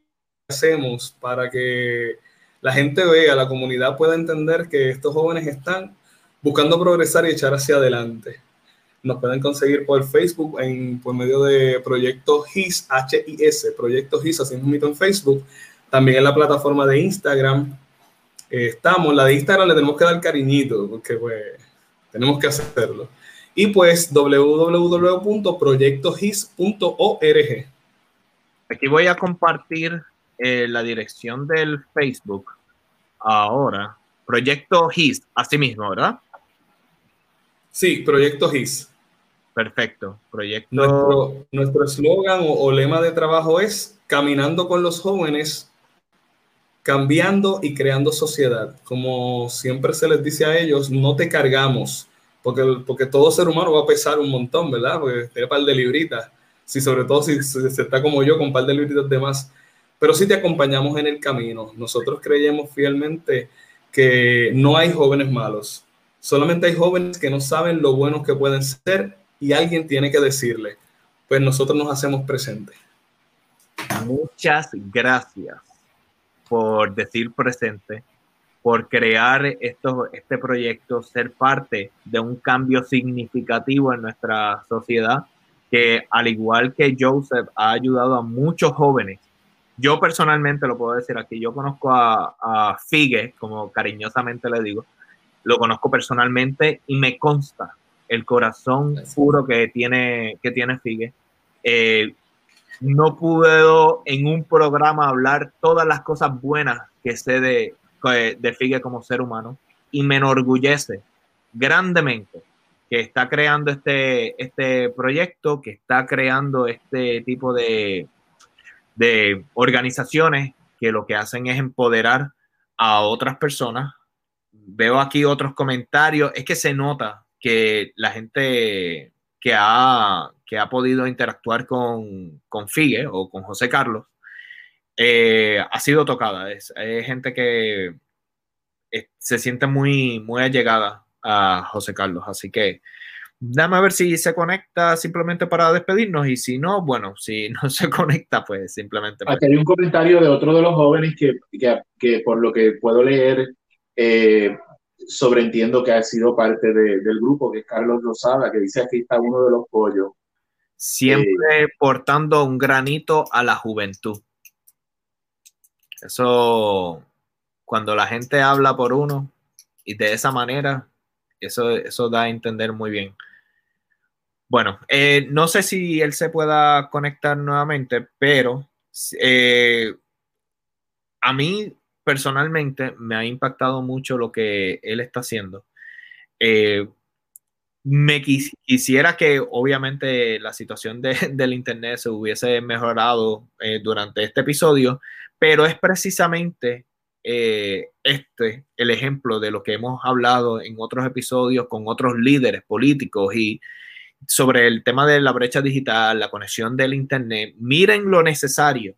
hacemos para que la gente vea, la comunidad pueda entender que estos jóvenes están buscando progresar y echar hacia adelante. Nos pueden conseguir por Facebook en, por medio de Proyecto HIS, H-I-S, Proyecto HIS, así mismo en Facebook. También en la plataforma de Instagram eh, estamos. La de Instagram le tenemos que dar cariñito porque pues tenemos que hacerlo. Y pues www.proyectojis.org. Aquí voy a compartir eh, la dirección del Facebook ahora. Proyecto HIS, así mismo, ¿verdad? Sí, Proyecto HIS. Perfecto. Proyecto. Nuestro eslogan o, lema de trabajo es Caminando con los jóvenes cambiando y creando sociedad. Como siempre se les dice a ellos, no te cargamos, porque, porque todo ser humano va a pesar un montón, ¿verdad? Porque tiene par de libritas, si sobre todo si, se está como yo con par de libritas de más, pero sí te acompañamos en el camino. Nosotros creemos fielmente que no hay jóvenes malos, solamente hay jóvenes que no saben lo buenos que pueden ser y alguien tiene que decirle, pues nosotros nos hacemos presentes. Muchas gracias por decir presente, por crear esto, este proyecto, ser parte de un cambio significativo en nuestra sociedad, que al igual que Joseph ha ayudado a muchos jóvenes. Yo personalmente lo puedo decir aquí, yo conozco a, a Figue, como cariñosamente le digo, lo conozco personalmente y me consta el corazón puro que tiene, que tiene Figue. Eh, no puedo en un programa hablar todas las cosas buenas que sé de, de Figue como ser humano y me enorgullece grandemente que está creando este, este proyecto, que está creando este tipo de, de organizaciones que lo que hacen es empoderar a otras personas. Veo aquí otros comentarios, es que se nota que la gente que ha, que ha podido interactuar con, con Figue o con José Carlos eh, ha sido tocada. Es, gente que se siente muy, muy allegada a José Carlos. Así que dame a ver si se conecta simplemente para despedirnos y si no, bueno, si no (laughs) se conecta, pues simplemente. Aquí hay un comentario de otro de los jóvenes que, que, que por lo que puedo leer, eh, sobreentiendo que ha sido parte del grupo, que es Carlos Rosada, que dice aquí está uno de los pollos. Siempre portando un granito a la juventud. Eso, cuando la gente habla por uno y de esa manera, eso, eso da a entender muy bien. Bueno, eh, no sé si él se pueda conectar nuevamente, pero eh, a mí personalmente me ha impactado mucho lo que él está haciendo. Eh, me quisiera que obviamente la situación de, (laughs) del Internet se hubiese mejorado durante este episodio, pero es precisamente este el ejemplo de lo que hemos hablado en otros episodios con otros líderes políticos y sobre el tema de la brecha digital, la conexión del Internet, miren lo necesario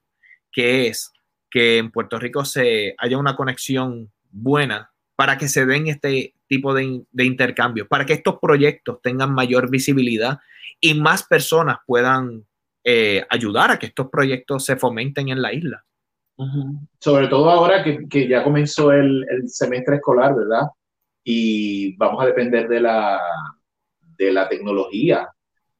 que es que en Puerto Rico se haya una conexión buena para que se den este tipo de, de intercambios, para que estos proyectos tengan mayor visibilidad y más personas puedan eh, ayudar a que estos proyectos se fomenten en la isla. Sobre todo ahora que, que ya comenzó el, el, semestre escolar, ¿verdad? Y vamos a depender de la, de la tecnología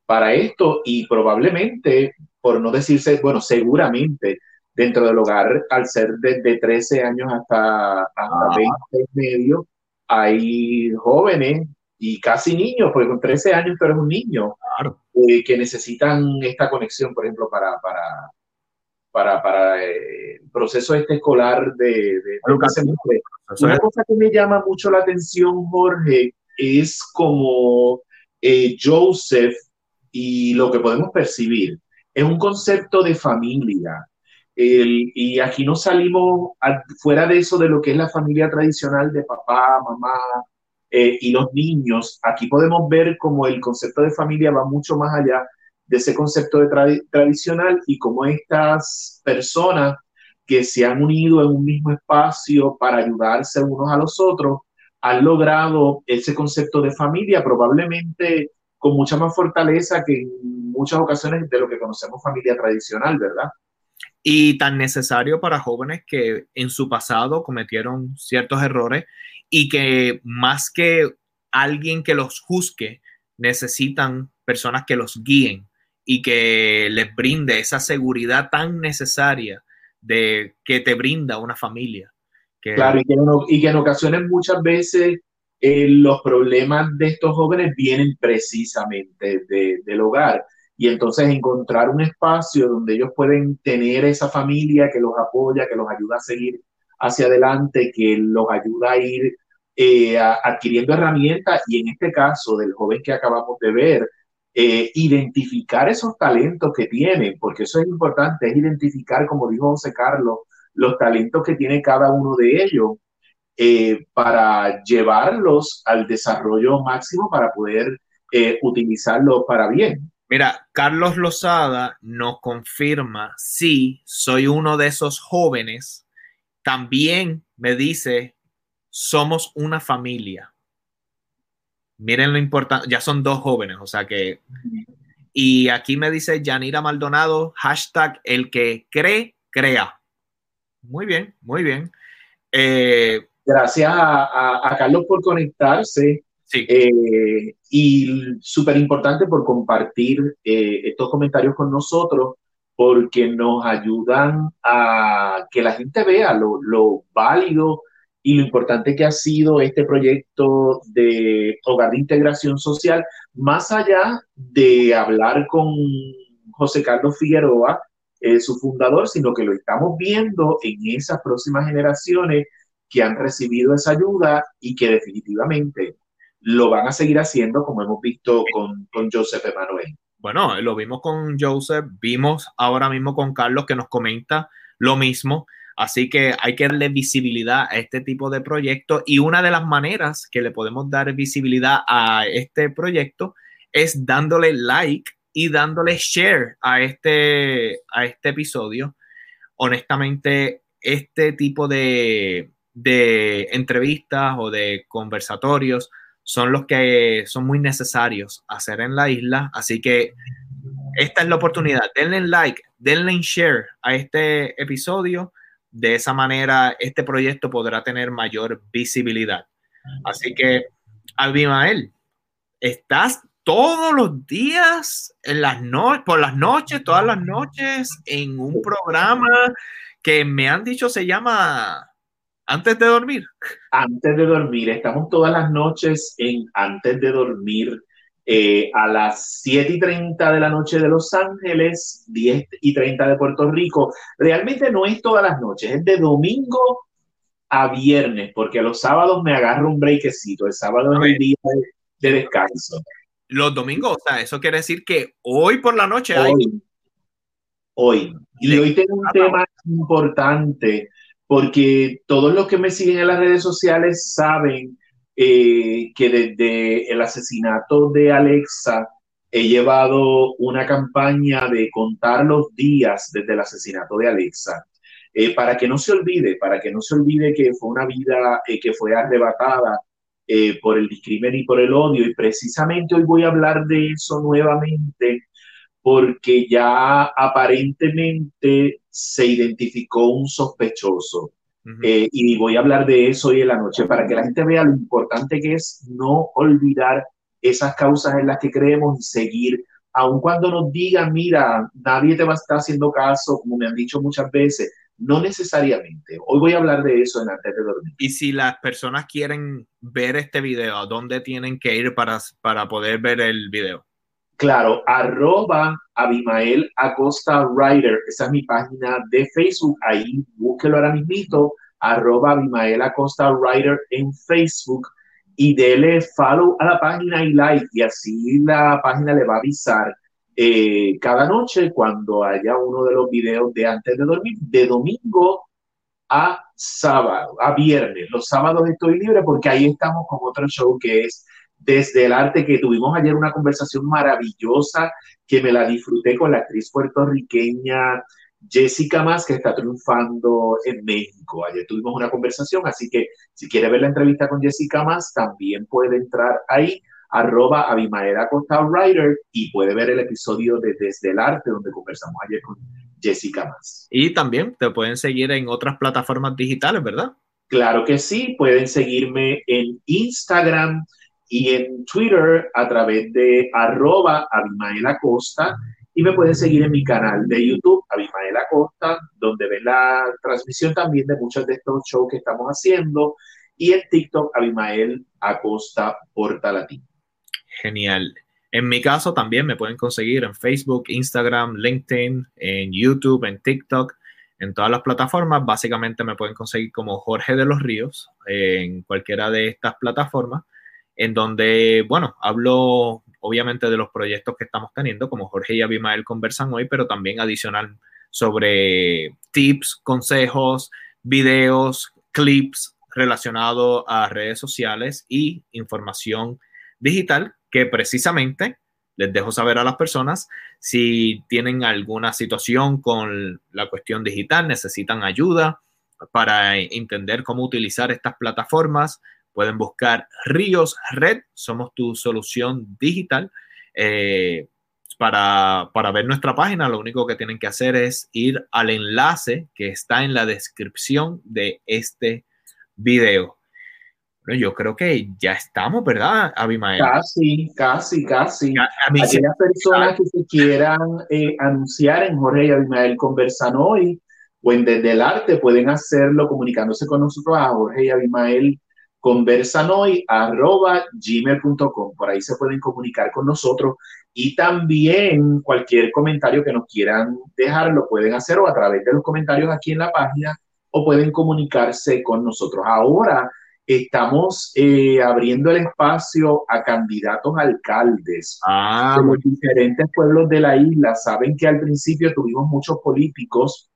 para esto y probablemente, por no decirse, bueno, seguramente dentro del hogar, al ser desde 13 años hasta, hasta 20 y medio, hay jóvenes y casi niños, porque con 13 años tú eres un niño, eh, que necesitan esta conexión, por ejemplo, para, para, para, para eh, el proceso este escolar de, de, Una cosa que me llama mucho la atención, Jorge, es como eh, Joseph y lo que podemos percibir es un concepto de familia. Y aquí no salimos fuera de eso de lo que es la familia tradicional de papá, mamá eh, y los niños. Aquí podemos ver como el concepto de familia va mucho más allá de ese concepto de tradicional y como estas personas que se han unido en un mismo espacio para ayudarse unos a los otros, han logrado ese concepto de familia probablemente con mucha más fortaleza que en muchas ocasiones de lo que conocemos familia tradicional, ¿verdad? Y tan necesario para jóvenes que en su pasado cometieron ciertos errores y que más que alguien que los juzgue, necesitan personas que los guíen y que les brinde esa seguridad tan necesaria de que te brinda una familia. Claro, y que, en, ocasiones muchas veces eh, los problemas de estos jóvenes vienen precisamente del hogar. Y entonces encontrar un espacio donde ellos pueden tener esa familia que los apoya, que los ayuda a seguir hacia adelante, que los ayuda a ir eh, adquiriendo herramientas y en este caso del joven que acabamos de ver, eh, identificar esos talentos que tienen, porque eso es importante, es identificar, como dijo José Carlos, los talentos que tiene cada uno de ellos eh, para llevarlos al desarrollo máximo para poder utilizarlos para bien. Mira, Carlos Lozada nos confirma, sí, soy uno de esos jóvenes. También me dice, somos una familia. Miren lo importante, ya son dos jóvenes, o sea que... Y aquí me dice Yanira Maldonado, hashtag el que cree, crea. Muy bien, muy bien. Eh, Gracias a, Carlos por conectarse. Sí. Eh, y súper importante por compartir eh, estos comentarios con nosotros, porque nos ayudan a que la gente vea lo, lo, válido y lo importante que ha sido este proyecto de hogar de integración social, más allá de hablar con José Carlos Figueroa, eh, su fundador, sino que lo estamos viendo en esas próximas generaciones que han recibido esa ayuda y que definitivamente lo van a seguir haciendo como hemos visto con, con Joseph Emanuel. Bueno, lo vimos con Joseph, vimos ahora mismo con Carlos que nos comenta lo mismo. Así que hay que darle visibilidad a este tipo de proyectos y una de las maneras que le podemos dar visibilidad a este proyecto es dándole like y dándole share a este, a este episodio. Honestamente, este tipo de, de entrevistas o de conversatorios son los que son muy necesarios hacer en la isla. Así que esta es la oportunidad. Denle like, denle share a este episodio. De esa manera, este proyecto podrá tener mayor visibilidad. Así que, Abimael, ¿estás todos los días, en las no por las noches, todas las noches, en un programa que me han dicho se llama Antes de dormir. Antes de dormir, estamos todas las noches en Antes de dormir. eh, a las 7 y 30 de la noche de Los Ángeles, 10 y 30 de Puerto Rico. Realmente no es todas las noches, es de domingo a viernes, porque los sábados me agarro un breakcito. El sábado es el día de, descanso. Los domingos, o sea, eso quiere decir que hoy por la noche hay. Hoy. Y hoy tengo un tema importante, porque todos los que me siguen en las redes sociales saben eh, que desde el asesinato de Alexa he llevado una campaña de contar los días desde el asesinato de Alexa. Eh, para que no se olvide, para que no se olvide que fue una vida eh, que fue arrebatada por el discrimen y por el odio. Y precisamente hoy voy a hablar de eso nuevamente, porque ya aparentemente se identificó un sospechoso. Eh, y voy a hablar de eso hoy en la noche para que la gente vea lo importante que es no olvidar esas causas en las que creemos y seguir, aun cuando nos digan, mira, nadie te va a estar haciendo caso, como me han dicho muchas veces, no necesariamente. Hoy voy a hablar de eso en antes de dormir. Y si las personas quieren ver este video, ¿a dónde tienen que ir para, para poder ver el video? Claro, arroba Abimael Acosta Writer, esa es mi página de Facebook, ahí búsquelo ahora mismito, arroba Abimael Acosta Writer en Facebook. Y dele follow a la página y like. Y así la página le va a avisar eh, cada noche cuando haya uno de los videos de antes de dormir, de domingo a sábado, a viernes. Los sábados estoy libre porque ahí estamos con otro show que es desde el arte que tuvimos ayer una conversación maravillosa que me la disfruté con la actriz puertorriqueña Jessica Más, que está triunfando en México. Ayer tuvimos una conversación, así que si quiere ver la entrevista con Jessica Más, también puede entrar ahí, arroba Abimaera Costa Writer, y puede ver el episodio de Desde el Arte, donde conversamos ayer con Jessica Más. Y también te pueden seguir en otras plataformas digitales, ¿verdad? Claro que sí, pueden seguirme en Instagram, y en Twitter a través de arroba Abimael Acosta y me pueden seguir en mi canal de YouTube, Abimael Acosta, donde ven la transmisión también de muchos de estos shows que estamos haciendo y en TikTok, Abimael Acosta Portalatín. Genial. En mi caso también me pueden conseguir en Facebook, Instagram, LinkedIn, en YouTube, en TikTok, en todas las plataformas. Básicamente me pueden conseguir como Jorge de los Ríos en cualquiera de estas plataformas en donde, bueno, hablo obviamente de los proyectos que estamos teniendo, como Jorge y Abimael conversan hoy, pero también adicional sobre tips, consejos, videos, clips relacionados a redes sociales y información digital que precisamente les dejo saber a las personas si tienen alguna situación con la cuestión digital, necesitan ayuda para entender cómo utilizar estas plataformas, Pueden buscar Ríos Red, somos tu solución digital. Eh, para, para, ver nuestra página, lo único que tienen que hacer es ir al enlace que está en la descripción de este video. Bueno, yo creo que ya estamos, ¿verdad, Abimael? Casi, casi, casi. Aquellas personas que se quieran eh, anunciar en Jorge y Abimael conversan hoy o en Desde el Arte pueden hacerlo comunicándose con nosotros a Jorge y Abimael gmail.com Por ahí se pueden comunicar con nosotros y también cualquier comentario que nos quieran dejar lo pueden hacer o a través de los comentarios aquí en la página o pueden comunicarse con nosotros. Ahora estamos eh, abriendo el espacio a candidatos alcaldes ah, de los diferentes pueblos de la isla. Saben que al principio tuvimos muchos políticos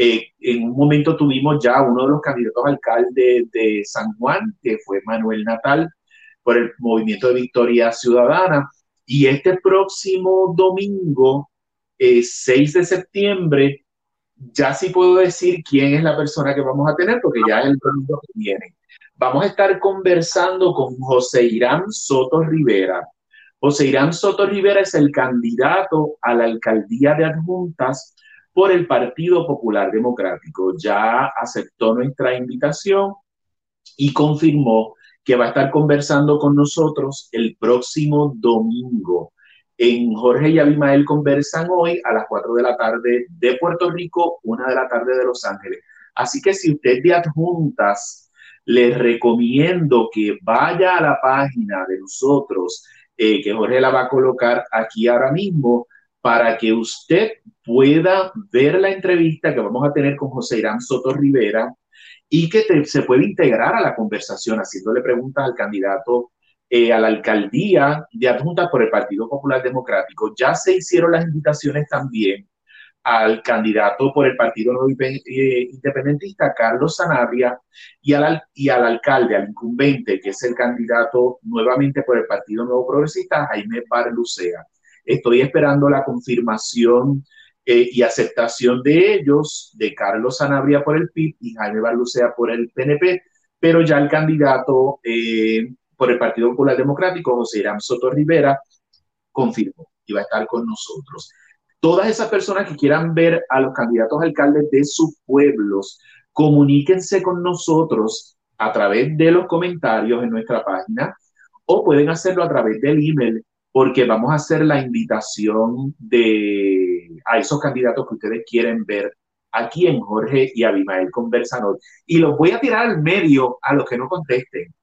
eh, en un momento tuvimos ya uno de los candidatos alcaldes de San Juan, que fue Manuel Natal, por el Movimiento de Victoria Ciudadana. Y este próximo domingo, 6 eh, de septiembre, ya sí puedo decir quién es la persona que vamos a tener, porque ya es el domingo que viene. Vamos a estar conversando con José Irán Soto Rivera. José Irán Soto Rivera es el candidato a la alcaldía de Adjuntas por el Partido Popular Democrático. Ya aceptó nuestra invitación y confirmó que va a estar conversando con nosotros el próximo domingo. En Jorge y Abimael conversan hoy a las 4 de la tarde de Puerto Rico, 1 de la tarde de Los Ángeles. Así que si usted de adjuntas, les recomiendo que vaya a la página de nosotros eh, que Jorge la va a colocar aquí ahora mismo para que usted pueda ver la entrevista que vamos a tener con José Irán Soto Rivera y que se puede integrar a la conversación haciéndole preguntas al candidato eh, a la alcaldía de adjunta por el Partido Popular Democrático. Ya se hicieron las invitaciones también al candidato por el Partido eh, Independentista, Carlos Sanabria, y al, y al alcalde, al incumbente, que es el candidato nuevamente por el Partido Nuevo Progresista, Jaime Barlucea. Estoy esperando la confirmación eh, y aceptación de ellos, de Carlos Sanabria por el PIB y Jaime Barlucea por el PNP, pero ya el candidato eh, por el Partido Popular Democrático, José Irán Soto Rivera, confirmó y va a estar con nosotros. Todas esas personas que quieran ver a los candidatos alcaldes de sus pueblos, comuníquense con nosotros a través de los comentarios en nuestra página o pueden hacerlo a través del email porque vamos a hacer la invitación de a esos candidatos que ustedes quieren ver aquí en Jorge y Abimael Conversador. Y los voy a tirar al medio a los que no contesten.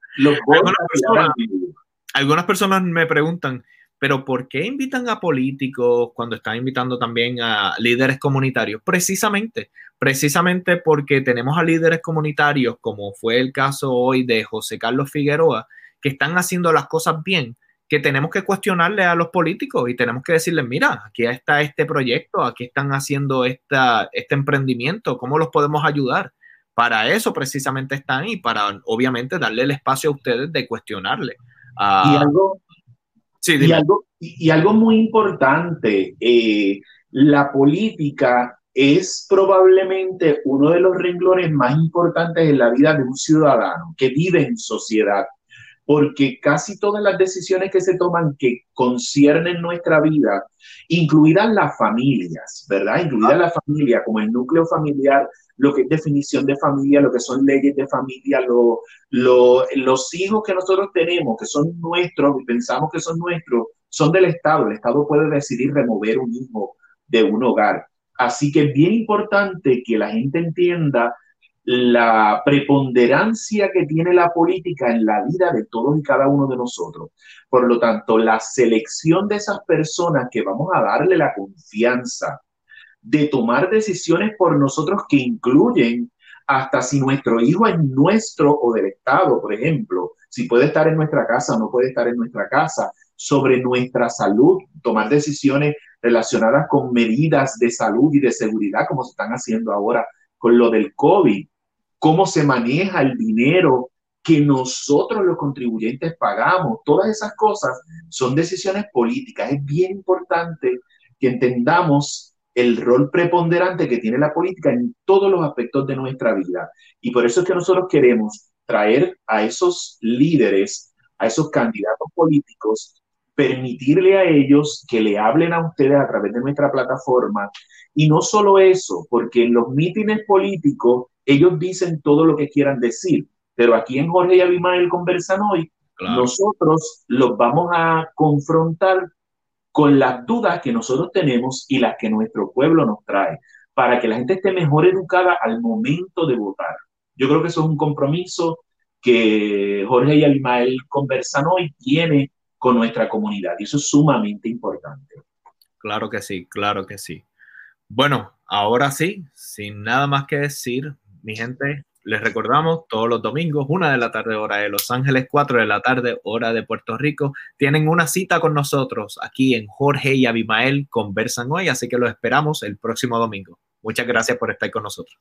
algunas personas me preguntan, pero ¿por qué invitan a políticos cuando están invitando también a líderes comunitarios? Precisamente, precisamente porque tenemos a líderes comunitarios, como fue el caso hoy de José Carlos Figueroa, que están haciendo las cosas bien, que tenemos que cuestionarle a los políticos y tenemos que decirles, mira, aquí está este proyecto, aquí están haciendo esta, este emprendimiento, ¿cómo los podemos ayudar? Para eso precisamente están y para obviamente darle el espacio a ustedes de cuestionarle. y algo, y, algo, y, algo, muy importante, eh, la política es probablemente uno de los renglones más importantes en la vida de un ciudadano que vive en sociedad, porque casi todas las decisiones que se toman que conciernen nuestra vida, incluidas las familias, ¿verdad? Incluidas la familia como el núcleo familiar, lo que es definición de familia, lo que son leyes de familia, lo, los hijos que nosotros tenemos, que son nuestros y pensamos que son nuestros, son del Estado. El Estado puede decidir remover un hijo de un hogar. Así que es bien importante que la gente entienda la preponderancia que tiene la política en la vida de todos y cada uno de nosotros. Por lo tanto, la selección de esas personas que vamos a darle la confianza, de tomar decisiones por nosotros que incluyen hasta si nuestro hijo es nuestro o del Estado, por ejemplo, si puede estar en nuestra casa o no puede estar en nuestra casa, sobre nuestra salud, tomar decisiones relacionadas con medidas de salud y de seguridad, como se están haciendo ahora con lo del COVID, cómo se maneja el dinero que nosotros los contribuyentes pagamos, todas esas cosas son decisiones políticas. Es bien importante que entendamos el rol preponderante que tiene la política en todos los aspectos de nuestra vida. Y por eso es que nosotros queremos traer a esos líderes, a esos candidatos políticos, permitirle a ellos que le hablen a ustedes a través de nuestra plataforma. Y no solo eso, porque en los mítines políticos ellos dicen todo lo que quieran decir, pero aquí en Jorge y Abimael conversan hoy, nosotros los vamos a confrontar con las dudas que nosotros tenemos y las que nuestro pueblo nos trae, para que la gente esté mejor educada al momento de votar. Yo creo que eso es un compromiso que Jorge y Alimael conversan hoy tiene con nuestra comunidad y eso es sumamente importante. Claro que sí, claro que sí. Bueno, ahora sí, sin nada más que decir, mi gente, les recordamos, todos los domingos, una de la tarde hora de Los Ángeles, cuatro de la tarde hora de Puerto Rico, tienen una cita con nosotros aquí en Jorge y Abimael Conversan Hoy, así que los esperamos el próximo domingo. Muchas gracias por estar con nosotros.